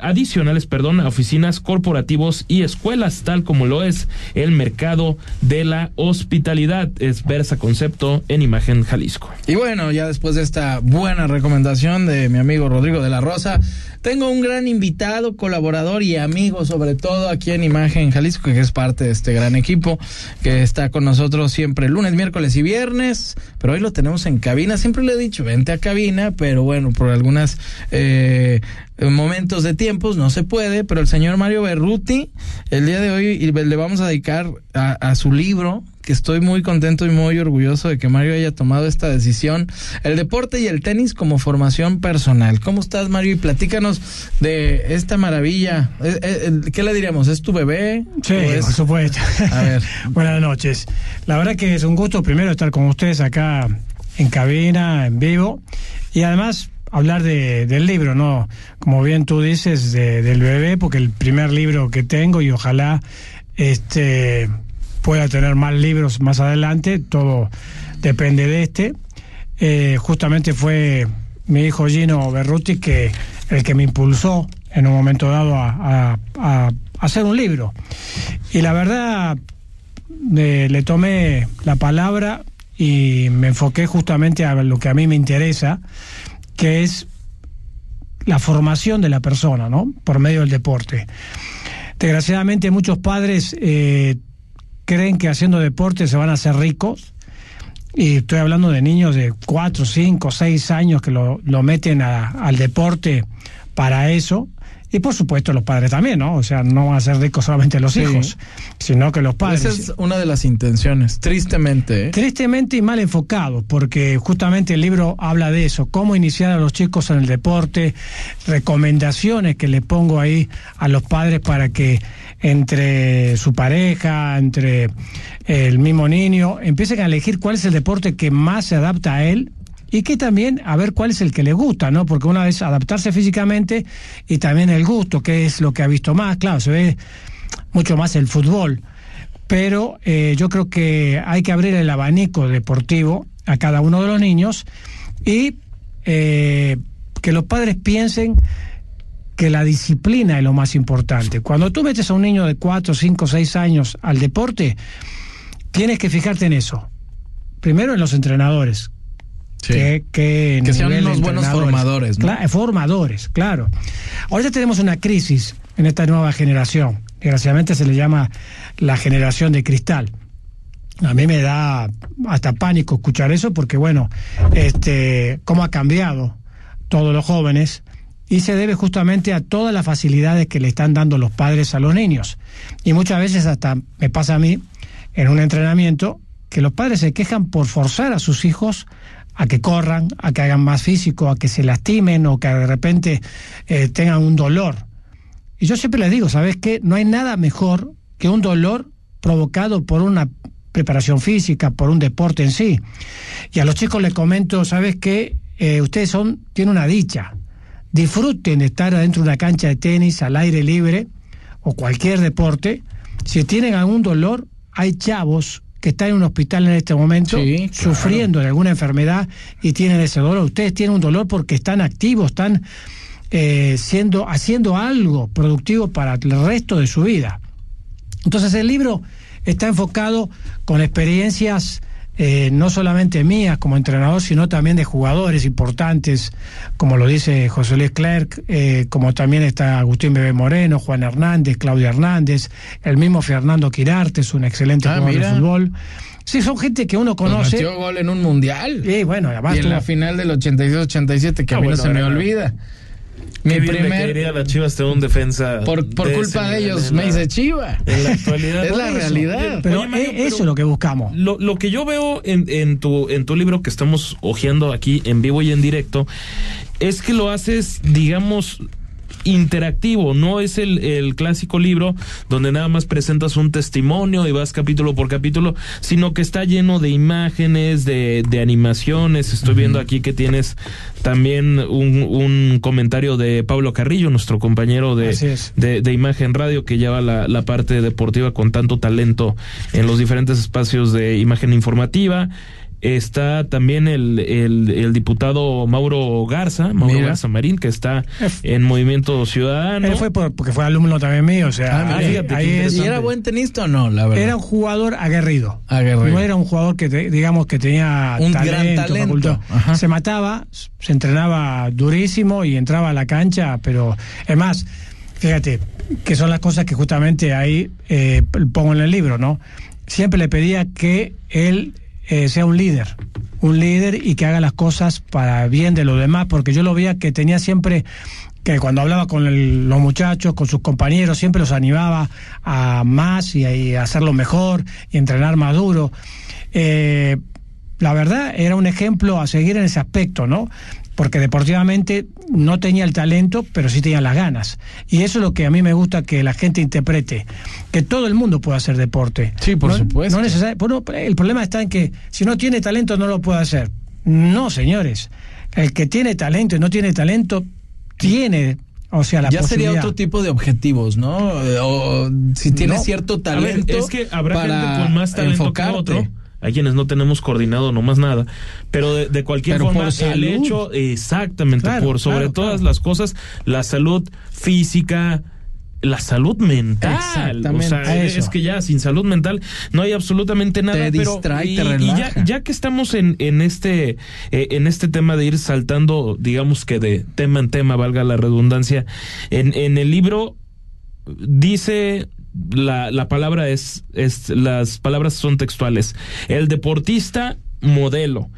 adicionales, perdón, a oficinas corporativos y escuelas, tal como lo es el mercado de la hospitalidad. Es Versa Concepto en Imagen Jalisco. Y bueno, ya después de esta buena recomendación de mi amigo Rodrigo de la Rosa, tengo un gran invitado, colaborador y amigo, sobre todo aquí en Imagen Jalisco, que es parte de este gran equipo, que está con nosotros siempre lunes, miércoles y viernes, pero hoy lo tenemos en cabina. Siempre le he dicho, vente a cabina, pero bueno, por algunas eh, momentos de tiempos no se puede, pero el señor Mario Berruti, el día de hoy le vamos a dedicar a, a su libro, que estoy muy contento y muy orgulloso de que Mario haya tomado esta decisión. El deporte y el tenis como formación personal. ¿Cómo estás, Mario? Y platícanos de esta maravilla. Eh, eh, ¿Qué le diríamos? ¿Es tu bebé? Sí, es... por supuesto. A ver. Buenas noches. La verdad que es un gusto primero estar con ustedes acá en cabina, en vivo. Y además hablar de, del libro, ¿no? Como bien tú dices, de, del bebé, porque el primer libro que tengo y ojalá este pueda tener más libros más adelante, todo depende de este. Eh, justamente fue mi hijo Gino Berruti que el que me impulsó en un momento dado a, hacer un libro. Y la verdad, eh, le tomé la palabra y me enfoqué justamente a lo que a mí me interesa, que es la formación de la persona, ¿no? Por medio del deporte. Desgraciadamente muchos padres eh, creen que haciendo deporte se van a hacer ricos. Y estoy hablando de niños de 4, 5, 6 años que lo, lo meten a, al deporte para eso. Y por supuesto los padres también, ¿no? O sea, no van a ser ricos solamente los Sí. hijos, sino que los padres. Esa es una de las intenciones, tristemente. ¿eh? Tristemente y mal enfocado, porque justamente el libro habla de eso, cómo iniciar a los chicos en el deporte, recomendaciones que le pongo ahí a los padres para que entre su pareja, entre el mismo niño, empiecen a elegir cuál es el deporte que más se adapta a él y que también a ver cuál es el que le gusta, ¿no? Porque una vez adaptarse físicamente y también el gusto, que es lo que ha visto más, claro, se ve mucho más el fútbol, pero eh, yo creo que hay que abrir el abanico deportivo a cada uno de los niños y eh, que los padres piensen que la disciplina es lo más importante. Cuando tú metes a un niño de 4, 5, 6 años al deporte, tienes que fijarte en eso. Primero en los entrenadores. Sí. Que, que, Que sean unos buenos formadores, ¿no? Cla- formadores, claro. Ahorita tenemos una crisis en esta nueva generación. Desgraciadamente se le llama la generación de cristal. A mí me da hasta pánico escuchar eso porque, bueno, este, cómo ha cambiado todos los jóvenes y se debe justamente a todas las facilidades que le están dando los padres a los niños. Y muchas veces hasta me pasa a mí en un entrenamiento que los padres se quejan por forzar a sus hijos a que corran, a que hagan más físico, a que se lastimen o que de repente eh, tengan un dolor. Y yo siempre les digo, ¿sabes qué? No hay nada mejor que un dolor provocado por una preparación física, por un deporte en sí. Y a los chicos les comento, ¿sabes qué? Eh, ustedes son, tienen una dicha. Disfruten estar adentro de una cancha de tenis al aire libre o cualquier deporte. Si tienen algún dolor, hay chavos que están en un hospital en este momento, sufriendo de alguna enfermedad y tienen ese dolor. Ustedes tienen un dolor porque están activos, están eh, siendo, haciendo algo productivo para el resto de su vida. Entonces el libro está enfocado con experiencias eh, no solamente mías como entrenador, sino también de jugadores importantes, como lo dice José Luis Clerc, eh, como también está Agustín Bebé Moreno, Juan Hernández, Claudia Hernández, el mismo Fernando Quirarte, es un excelente Ah, jugador mira. de fútbol. Sí, son gente que uno Pues conoce. metió gol en un mundial. Sí, bueno, además y en tuvo- la final del 86-87, que Ah, a mí bueno, no se me ahora- Qué Mi le primer. caería a la Chivas tener un defensa. Por, por de culpa de ellos me hice chiva. En la actualidad. es la eso. realidad. Pero Oye, Mario, e- pero- eso es lo que buscamos. Lo, lo que yo veo en, en tu, en tu libro que estamos hojeando aquí en vivo y en directo es que lo haces, digamos, interactivo, no es el, el clásico libro donde nada más presentas un testimonio y vas capítulo por capítulo, sino que está lleno de imágenes, de, de animaciones. Estoy viendo aquí que tienes también un, un comentario de Pablo Carrillo, nuestro compañero de, de Imagen Radio, que lleva la, la parte deportiva con tanto talento en los diferentes espacios de imagen informativa. Está también el, el, el diputado Mauro Garza, Mauro Mira. Garza Marín, que está en Movimiento Ciudadano. Él fue por- porque fue alumno también mío, o sea, Ah, mira, ahí- fíjate qué ahí es- interesante. ¿Y era buen tenista o no, la verdad? Era un jugador aguerrido. Aguerrido. No era un jugador que, te- digamos, que tenía Un talento, gran talento. Se mataba, se entrenaba durísimo y entraba a la cancha, pero es más, fíjate, que son las cosas que justamente ahí eh, pongo en el libro, ¿no? Siempre le pedía que él eh, sea un líder, un líder y que haga las cosas para bien de los demás, porque yo lo veía que tenía siempre que cuando hablaba con los muchachos, con sus compañeros, siempre los animaba a más y a, y a hacerlo mejor y entrenar más duro. Eh, la verdad era un ejemplo a seguir en ese aspecto, ¿no? Porque deportivamente no tenía el talento, pero sí tenía las ganas. Y eso es lo que a mí me gusta que la gente interprete, que todo el mundo puede hacer deporte. Sí, por No- supuesto. No bueno, el problema está en que si no tiene talento no lo puede hacer. No, señores. El que tiene talento y no tiene talento tiene, o sea, la ya sería otro tipo de objetivos, ¿no? Eh, O si tienes No. cierto ver, talento. es que habrá para gente con más talento enfocarte. que otro. Hay quienes no tenemos coordinado nomás nada. Pero de, de cualquier Pero forma, el hecho, exactamente, Claro, por sobre claro, todas claro. las cosas, la salud física, la salud mental. Exactamente, O sea, es que ya sin salud mental no hay absolutamente nada. Te pero, distrae, y, te y ya, relaja. ya que estamos en, en este eh, en este tema de ir saltando, digamos que de tema en tema, valga la redundancia, en, en el libro dice la, la palabra es, es las palabras son textuales el deportista modelo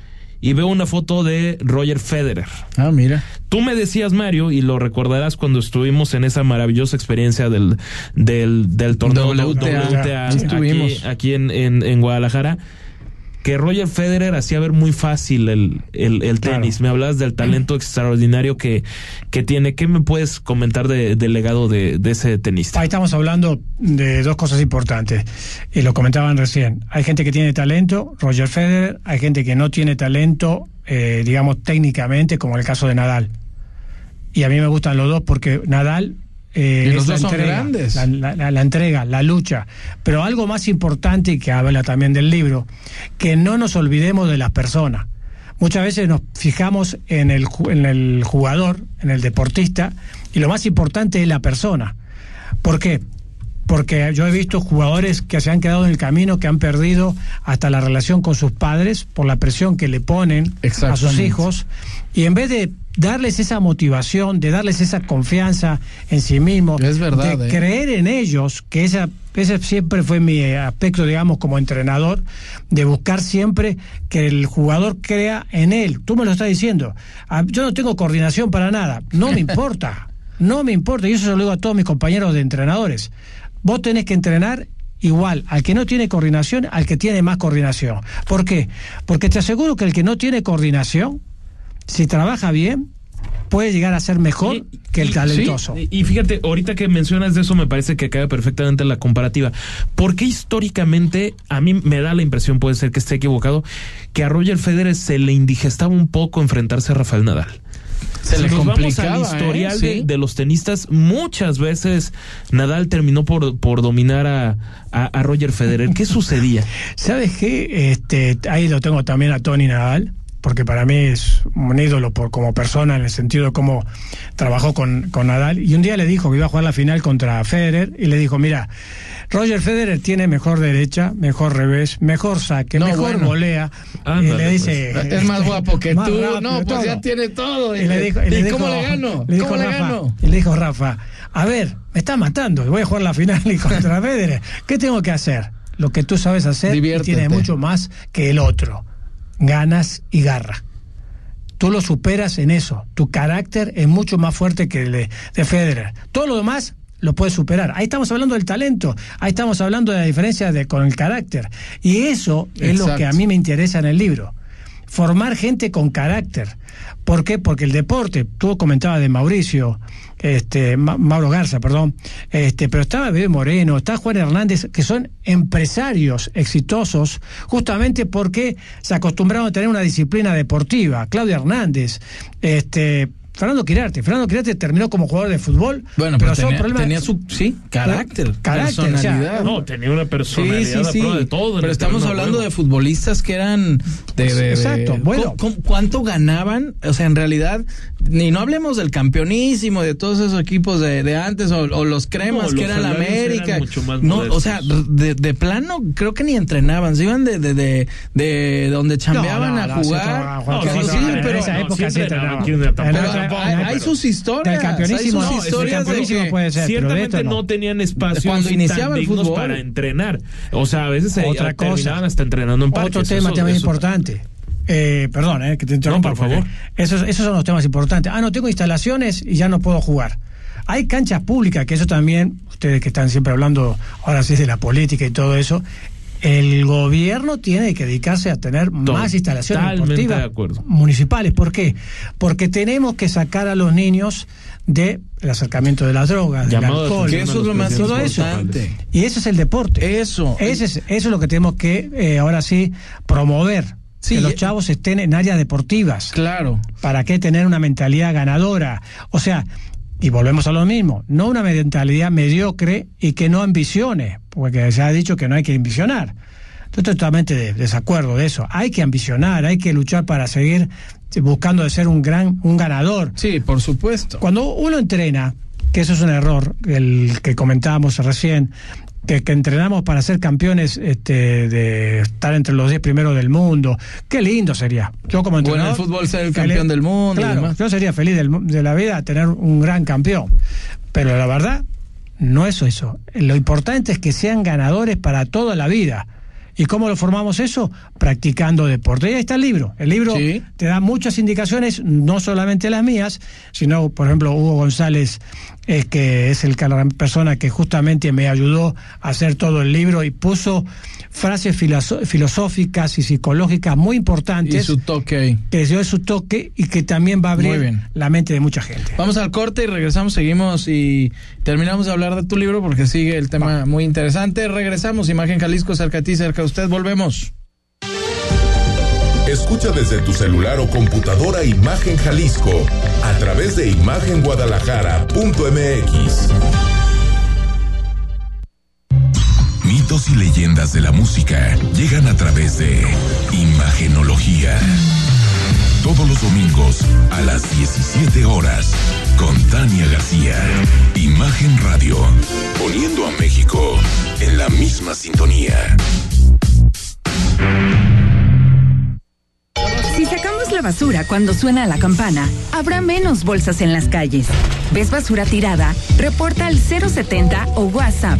y veo una foto de Roger Federer Ah, mira. Tú me decías, Mario, y lo recordarás cuando estuvimos en esa maravillosa experiencia del, del, del torneo WTA. WTA Sí, aquí, estuvimos. aquí en, en, en Guadalajara, que Roger Federer hacía ver muy fácil el, el, el tenis. Me hablabas del talento extraordinario que, que tiene. ¿Qué me puedes comentar de- del legado de, de ese tenista? Ahí estamos hablando de dos cosas importantes, y lo comentaban recién. Hay gente que tiene talento, Roger Federer, hay gente que no tiene talento, eh, digamos, técnicamente, como el caso de Nadal. Y a mí me gustan los dos porque Nadal... eh, los es la dos son entrega, grandes. La, la- entrega, la lucha. Pero algo más importante, y que habla también del libro, que no nos olvidemos de las personas. Muchas veces nos fijamos en el, en el jugador, en el deportista, y lo más importante es la persona. ¿Por qué? Porque yo he visto jugadores que se han quedado en el camino, que han perdido hasta la relación con sus padres por la presión que le ponen a sus hijos, y en vez de darles esa motivación, de darles esa confianza en sí mismos, Es verdad, de ¿eh? creer en ellos, que esa, ese siempre fue mi aspecto, digamos, como entrenador, de buscar siempre que el jugador crea en él. Tú me lo estás diciendo. Ah, Yo no tengo coordinación para nada. No me importa. No me importa. Y eso se lo digo a todos mis compañeros de entrenadores. Vos tenés que entrenar igual al que no tiene coordinación, al que tiene más coordinación. ¿Por qué? Porque te aseguro que el que no tiene coordinación, si trabaja bien, puede llegar a ser mejor que el Y- talentoso. sí, y fíjate, ahorita que mencionas de eso me parece que cae perfectamente la comparativa. Porque históricamente, a mí me da la impresión, puede ser que esté equivocado, que a Roger Federer se le indigestaba un poco enfrentarse a Rafael Nadal. Se si le nos vamos al historial ¿eh? de, Sí. de los tenistas, muchas veces Nadal terminó por, por dominar a, a- a Roger Federer. ¿Qué sucedía? ¿Sabes qué? Este, ahí lo tengo también a Tony Nadal, porque para mí es un ídolo por, como persona en el sentido de cómo trabajó con, con Nadal. Y un día le dijo que iba a jugar la final contra Federer y le dijo, mira, Roger Federer tiene mejor derecha, mejor revés, mejor saque, No, mejor bueno. volea. y le dice, pues. Es más guapo que más tú. rápido, no, pues todo. ya tiene todo. Y le dijo, y ¿Y le cómo dijo- le gano? le dijo ¿Cómo le Rafa, gano? Y le dijo Rafa, a ver, me está matando, voy a jugar la final y contra Federer. ¿Qué tengo que hacer? Lo que tú sabes hacer y tiene mucho más que el otro. Ganas y garra. Tú lo superas en eso. Tu carácter es mucho más fuerte que el de, de Federer. Todo lo demás lo puedes superar. Ahí estamos hablando del talento. Ahí estamos hablando de la diferencia de, con el carácter. Y eso es lo que a mí me interesa en el libro. Formar gente con carácter. ¿Por qué? Porque el deporte, tú comentabas de Mauricio, este, Ma- Mauro Garza, perdón, este, pero estaba Bebé Moreno, está Juan Hernández, que son empresarios exitosos, justamente porque se acostumbraron a tener una disciplina deportiva. Claudio Hernández, este, Fernando Quirarte. Fernando Quirarte terminó como jugador de fútbol. Bueno, pero, tenía, su sí, carácter, Carácter, o sea, personalidad. No, tenía una personalidad a prueba de todo. Pero estamos hablando de futbolistas que eran de. de- de- Exacto, bueno. ¿cu- cu- ¿Cuánto ganaban? O sea, en realidad, ni no hablemos del campeonísimo, de todos esos equipos de, de antes, o, o los cremas No, que los era la eran América. mucho más no, o sea, de, de plano, creo que ni entrenaban. Se iban de, de, de, de donde chambeaban no, a no, sí jugar. sí, sí, pero- en esa época sí sí entrenaban, hay- sus historias. Del campeonísimo, hay sus no, historias campeonísimo de puede ser, Ciertamente no. tenían espacios Cuando tan iniciaba el fútbol. para entrenar. O sea, a veces se Otra cosa. terminaban hasta entrenando en parques. Otro tema Eso- también eso- importante. Eh, perdón, eh, que te interrumpa, No, por favor. Esos, esos son los temas importantes. Ah, no tengo instalaciones y ya no puedo jugar. Hay canchas públicas, que eso también, ustedes que están siempre hablando ahora sí de la política y todo eso, el gobierno tiene que dedicarse a tener más instalaciones deportivas de municipales. ¿Por qué? Porque tenemos que sacar a los niños del acercamiento de las drogas, del Llamado alcohol, Que eso es lo más todo eso. importante. Y eso es el deporte. Eso. Ese es, eso es lo que tenemos que eh, ahora sí promover. Sí, que los y- chavos estén en áreas deportivas. Claro. ¿Para qué tener una mentalidad ganadora? O sea, y volvemos a lo mismo, no una mentalidad mediocre y que no ambicione, porque se ha dicho que no hay que ambicionar. Yo estoy totalmente de desacuerdo de eso. Hay que ambicionar, hay que luchar para seguir buscando de ser un gran, un ganador. Sí, por supuesto. Cuando uno entrena, que eso es un error, el que comentábamos recién, que, que entrenamos para ser campeones, este, de estar entre los 10 primeros del mundo, qué lindo sería. Yo como Bueno, entrenador... el fútbol ser el feliz- campeón del mundo y Claro, demás. yo sería feliz del de la vida tener un gran campeón. Pero la verdad, no es eso. Lo importante es que sean ganadores para toda la vida. ¿Y cómo lo formamos eso? Practicando deporte. Y ahí está el libro. El libro Sí. te da muchas indicaciones, no solamente las mías, sino, por ejemplo, Hugo González, es que es el la persona que justamente me ayudó a hacer todo el libro y puso frases filosóficas y psicológicas muy importantes Y su toque que dio su toque y que también va a abrir la mente de mucha gente. Vamos al corte y regresamos, seguimos y terminamos de hablar de tu libro porque sigue el tema muy interesante. Regresamos, Imagen Jalisco, cerca a ti, cerca a usted, volvemos. Escucha desde tu celular o computadora Imagen Jalisco a través de imagenguadalajara.mx. Mitos y leyendas de la música llegan a través de Imagenología. Todos los domingos a las 17 horas con Tania García. Imagen Radio, poniendo a México en la misma sintonía. Si sacamos la basura cuando suena la campana, habrá menos bolsas en las calles. ¿Ves basura tirada? Reporta al 070 o WhatsApp.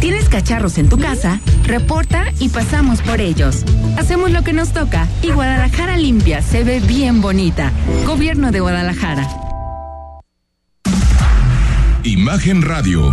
¿Tienes cacharros en tu casa? Reporta y pasamos por ellos. Hacemos lo que nos toca y Guadalajara limpia se ve bien bonita. Gobierno de Guadalajara. Imagen Radio,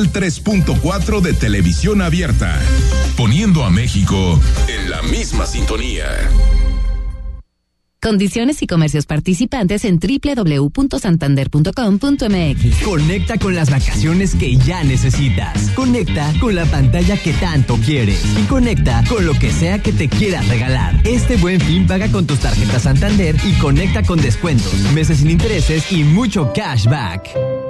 Canal 3.4 de televisión abierta, poniendo a México en la misma sintonía. Condiciones y comercios participantes en www.santander.com.mx. Conecta con las vacaciones que ya necesitas. Conecta con la pantalla que tanto quieres. Y conecta con lo que sea que te quieras regalar. Este buen fin paga con tus tarjetas Santander y conecta con descuentos, meses sin intereses y mucho cashback.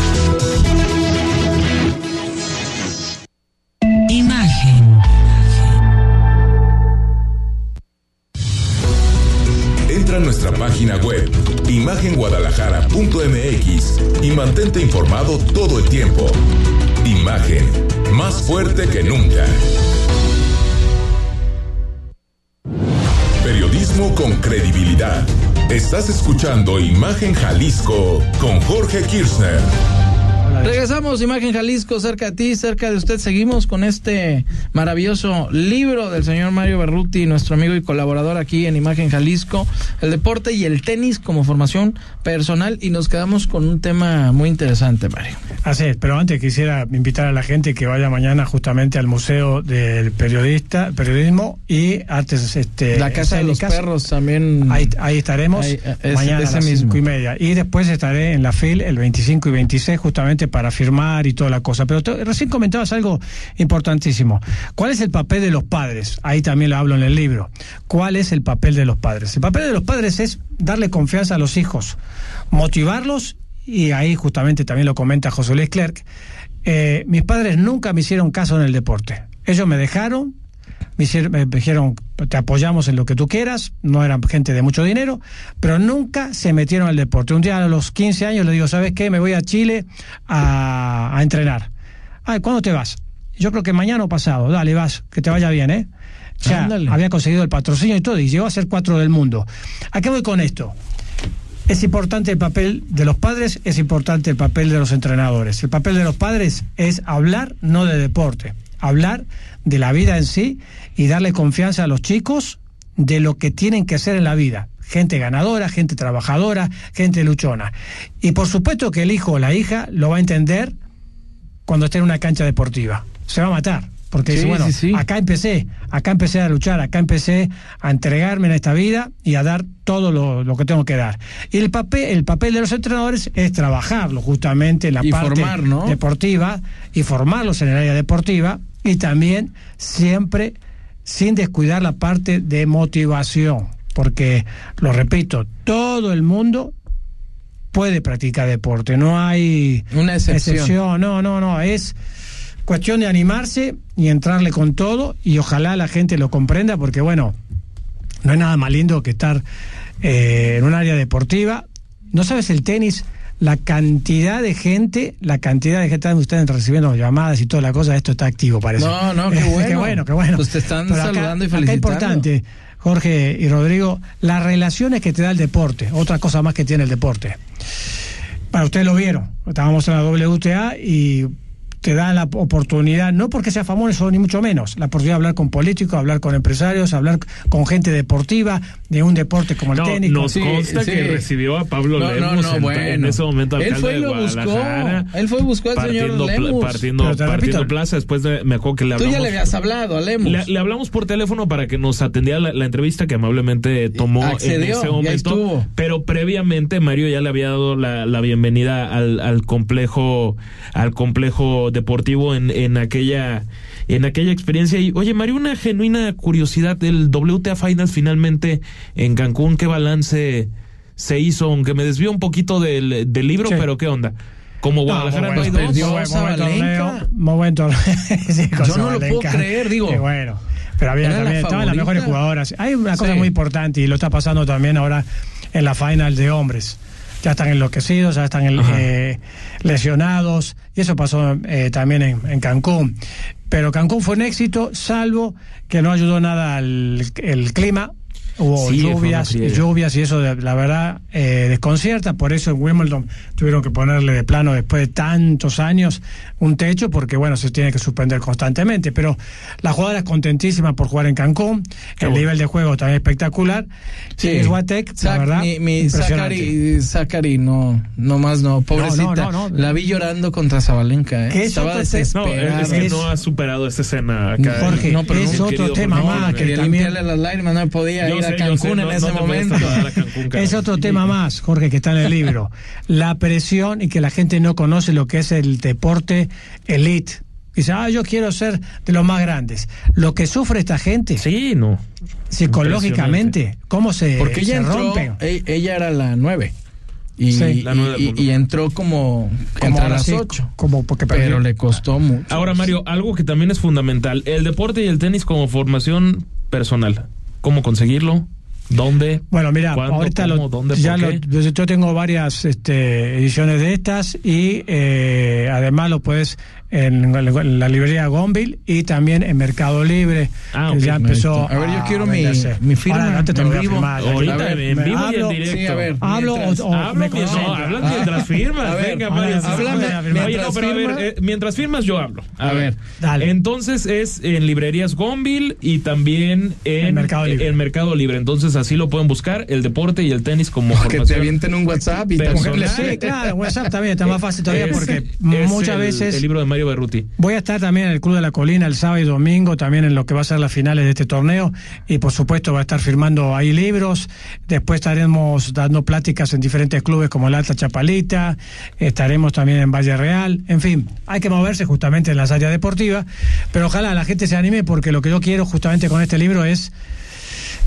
Página web, imagenguadalajara.mx y mantente informado todo el tiempo. Imagen, más fuerte que nunca. Periodismo con credibilidad. Estás escuchando Imagen Jalisco con Jorge Kirchner. Regresamos, Imagen Jalisco, cerca de ti, cerca de usted. Seguimos con este maravilloso libro del señor Mario Berruti, nuestro amigo y colaborador aquí en Imagen Jalisco, el deporte y el tenis como formación personal. Y nos quedamos con un tema muy interesante, Mario. Así es, pero antes quisiera invitar a la gente que vaya mañana justamente al Museo del Periodista, Periodismo y Artes este, La Casa de los Perros también. Ahí, ahí estaremos Ahí, mañana ese a las mismo. cinco y media. Y después estaré en la FIL el 25 y 26 justamente para firmar y toda la cosa. Pero recién comentabas algo importantísimo. ¿Cuál es el papel de los padres? Ahí también lo hablo en el libro. ¿Cuál es el papel de los padres? El papel de los padres es darle confianza a los hijos, motivarlos y ahí justamente también lo comenta José Luis Clerc. eh, mis padres nunca me hicieron caso en el deporte. Ellos me dejaron, me, hicieron- me dijeron, te apoyamos en lo que tú quieras, no eran gente de mucho dinero, pero nunca se metieron al deporte. Un día a los 15 años le digo, ¿sabes qué? Me voy a Chile a, a entrenar. Ay, ¿cuándo te vas? Yo creo que mañana o pasado, dale, vas, que te vaya bien, ¿eh? Ándale. había conseguido el patrocinio y todo, y llegó a ser cuatro del mundo. ¿A qué voy con esto? Es importante el papel de los padres, es importante el papel de los entrenadores. El papel de los padres es hablar no de deporte, hablar de la vida en sí y darle confianza a los chicos de lo que tienen que hacer en la vida. Gente ganadora, gente trabajadora, gente luchona. Y por supuesto que el hijo o la hija lo va a entender cuando esté en una cancha deportiva. Se va a matar. Porque dice, bueno, sí, sí. acá empecé, acá empecé a luchar, acá empecé a entregarme en esta vida y a dar todo lo, lo que tengo que dar. Y el papel, el papel de los entrenadores es trabajarlo justamente en la Y parte formar, ¿no? deportiva y formarlos en el área deportiva y también siempre sin descuidar la parte de motivación. Porque, lo repito, todo el mundo puede practicar deporte, no hay Una excepción. no, no, no, es cuestión de animarse y entrarle con todo y ojalá la gente lo comprenda porque bueno, no hay nada más lindo que estar eh, en un área deportiva. No sabes el tenis, la cantidad de gente, la cantidad de gente, ustedes recibiendo llamadas y toda la cosa, esto está activo parece. No, no, qué bueno. qué bueno, qué bueno. Pues te están Pero acá- saludando y acá felicitando. importante, Jorge y Rodrigo, las relaciones que te da el deporte, otra cosa más que tiene el deporte. Para ustedes lo vieron, estábamos en la WTA y te da la oportunidad, no porque sea famoso ni mucho menos, la oportunidad de hablar con políticos, hablar con empresarios, hablar con gente deportiva de un deporte como el No, tenis. nos con- consta sí. que recibió a Pablo No, no, Lemos no, en, bueno. en ese momento Él alcalde fue y de lo buscó. Guadalajara. Él fue y buscó al señor partiendo, pla- Lemus. partiendo, partiendo repito- plaza después de, me acuerdo que le Tú hablamos ya le habías hablado a Lemus. le, le hablamos por teléfono para que nos atendiera la, la entrevista que amablemente tomó Accedió, en ese momento. Pero previamente Mario ya le había dado la, la bienvenida al, al complejo, al complejo deportivo en, en aquella, en aquella experiencia. Y oye, Mario, una genuina curiosidad del WTA Finals finalmente en Cancún, ¿qué balance se hizo? Aunque me desvío un poquito del, del libro, Sí. pero ¿qué onda? Como Guadalajara no muy buen torneo. Sí, con Yo no lo puedo creer, digo. Qué bueno. Pero había Era la también, estaban las mejores jugadoras. Hay una cosa Sí. muy importante y lo está pasando también ahora en la final de hombres. Ya están enloquecidos, ya están eh, lesionados, y eso pasó eh, también en, en Cancún. Pero Cancún fue un éxito, salvo que no ayudó nada al el clima. hubo Sí, lluvias, lluvias y eso de- la verdad eh, desconcierta, por eso en Wimbledon tuvieron que ponerle de plano después de tantos años un techo porque bueno, se tiene que suspender constantemente, pero la jugadora es contentísima por jugar en Cancún, el bueno. nivel de juego también espectacular. Sí, es Guatec, la verdad, Mi, mi. Zachary, Zachary no, no más no, pobrecita. no, no. La vi llorando contra Zabalenka, ¿eh? ¿Qué es Estaba No, desesperada. es que Es- no ha superado esta escena acá. Jorge, no, pero es no, otro tema Jorge, más no, que limpiarle las lágrimas, no podía Yo ir sé, a Cancún sé, en no- ese no momento. Cancún. Es otro tema más, Jorge, que está en el libro. La presión y que la gente no conoce lo que es el deporte elite. Dice, ah, yo quiero ser de los más grandes. Lo que sufre esta gente Sí, no. psicológicamente, cómo se, Porque ella se rompen. e- ella era la nueve. Y, Sí. La y- y entró como, Como entre las sí, ocho. como porque Pero perdió. le costó mucho. Ahora, Mario, algo que también es fundamental, el deporte y el tenis como formación personal. ¿Cómo conseguirlo? ¿Dónde? Bueno, mira, ahorita ¿Cómo? lo, ¿Dónde? ya ¿Por lo- yo tengo varias este, ediciones de estas y eh, además lo puedes en, en la librería Gonville y también en Mercado Libre. Ah, que ok. ya empezó. A ver, yo quiero mi- mi firma Ahora, no te, en vivo. firmar, Ahorita, ver, en vivo y en directo. Sí, a ver, Hablo mientras- o, o Hablo, me no, hablas mientras firmas. A ver, Venga, Mario. Oye, mientras no, pero a ver, firma. eh, mientras firmas yo hablo. A, A ver, ver, dale. Entonces es en librerías Gonville y también en, En Mercado Libre. en Mercado Libre. Entonces así lo pueden buscar, el deporte y el tenis como Que te avienten un WhatsApp y te Sí, claro, WhatsApp también está más fácil todavía porque muchas el- veces El libro de Mario Berruti. Voy a estar también en el Club de la Colina el sábado y domingo, también en lo que va a ser las finales de este torneo. Y por supuesto va a estar firmando ahí libros. Después estaremos dando pláticas en diferentes clubes como el Alta Chapalita. Estaremos también en Valle Real. En fin, hay que moverse justamente en las áreas deportivas. Pero ojalá la gente se anime porque lo que yo quiero justamente con este libro es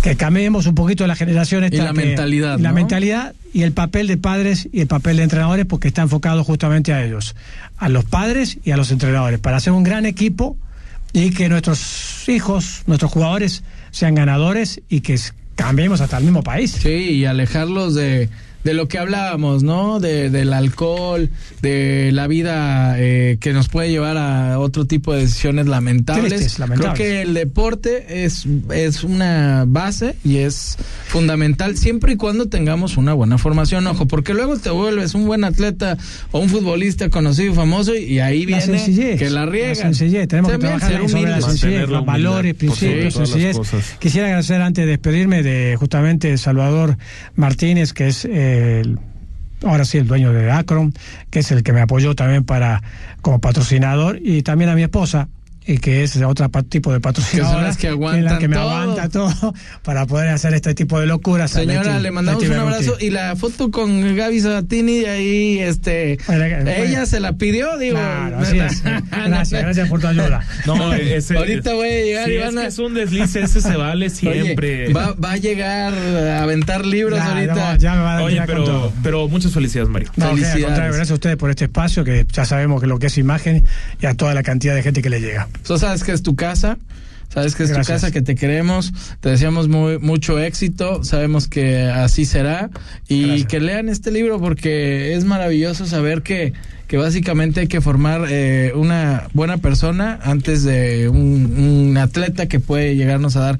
que cambiemos un poquito la generación esta Y la que- mentalidad, y la ¿no? mentalidad y el papel de padres y el papel de entrenadores porque está enfocado justamente a ellos, a los padres y a los entrenadores, para hacer un gran equipo y que nuestros hijos, nuestros jugadores sean ganadores y que cambiemos hasta el mismo país. Sí, y alejarlos de, de lo que hablábamos, ¿no? De, del alcohol, de la vida eh, que nos puede llevar a otro tipo de decisiones lamentables. Tristes, lamentables. Creo que el deporte es, es una base y es fundamental siempre y cuando tengamos una buena formación. Ojo, porque luego te vuelves un buen atleta o un futbolista conocido y famoso y ahí La viene sencillez, que la riega. la sencillez, tenemos que También trabajar ser sobre la sencillez, los valores, principios, sencillez. Quisiera agradecer antes de despedirme de justamente Salvador Martínez, que es el ahora sí el dueño de Acron, que es el que me apoyó también para como patrocinador y también a mi esposa y que es otro tipo de patrocinadora las que es la aguantan que me todo. aguanta todo para poder hacer este tipo de locuras. Señora, Leti- le mandamos Leti un Berruti. abrazo y la foto con Gaby Sabatini ahí este Bueno, bueno. ella se la pidió, digo. Claro, así es. Gracias, gracias por tu ayuda. No, ese, Ahorita voy a llegar si y es van a que es un desliz, ese se vale Oye, siempre. va, va a llegar a aventar libros Ya, ahorita. ya, ya me va a dar Oye, pero, todo. pero muchas felicidades, Mario. No, que Felicidades. gracias a ustedes por este espacio, que ya sabemos que lo que es imagen y a toda la cantidad de gente que le llega. Tú sabes que es tu casa. Sabes que es Gracias. tu casa, que te queremos, te deseamos muy, mucho éxito, sabemos que así será y Gracias. que lean este libro porque es maravilloso saber que, que básicamente hay que formar eh, una buena persona antes de un, un atleta que puede llegarnos a dar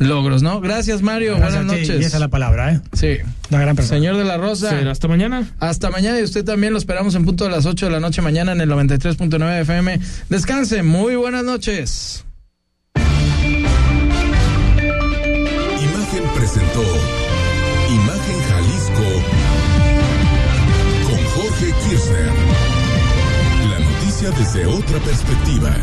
logros, ¿no? Gracias Mario, Gracias buenas a ti, noches. Y esa es la palabra, ¿eh? Sí. Una gran persona. Señor de la Rosa. Hasta mañana. Hasta mañana y usted también lo esperamos en punto de las 8 de la noche mañana en el 93.9 FM. Descanse, muy buenas noches. Imagen presentó Imagen Jalisco con Jorge Kirchner. La noticia desde otra perspectiva.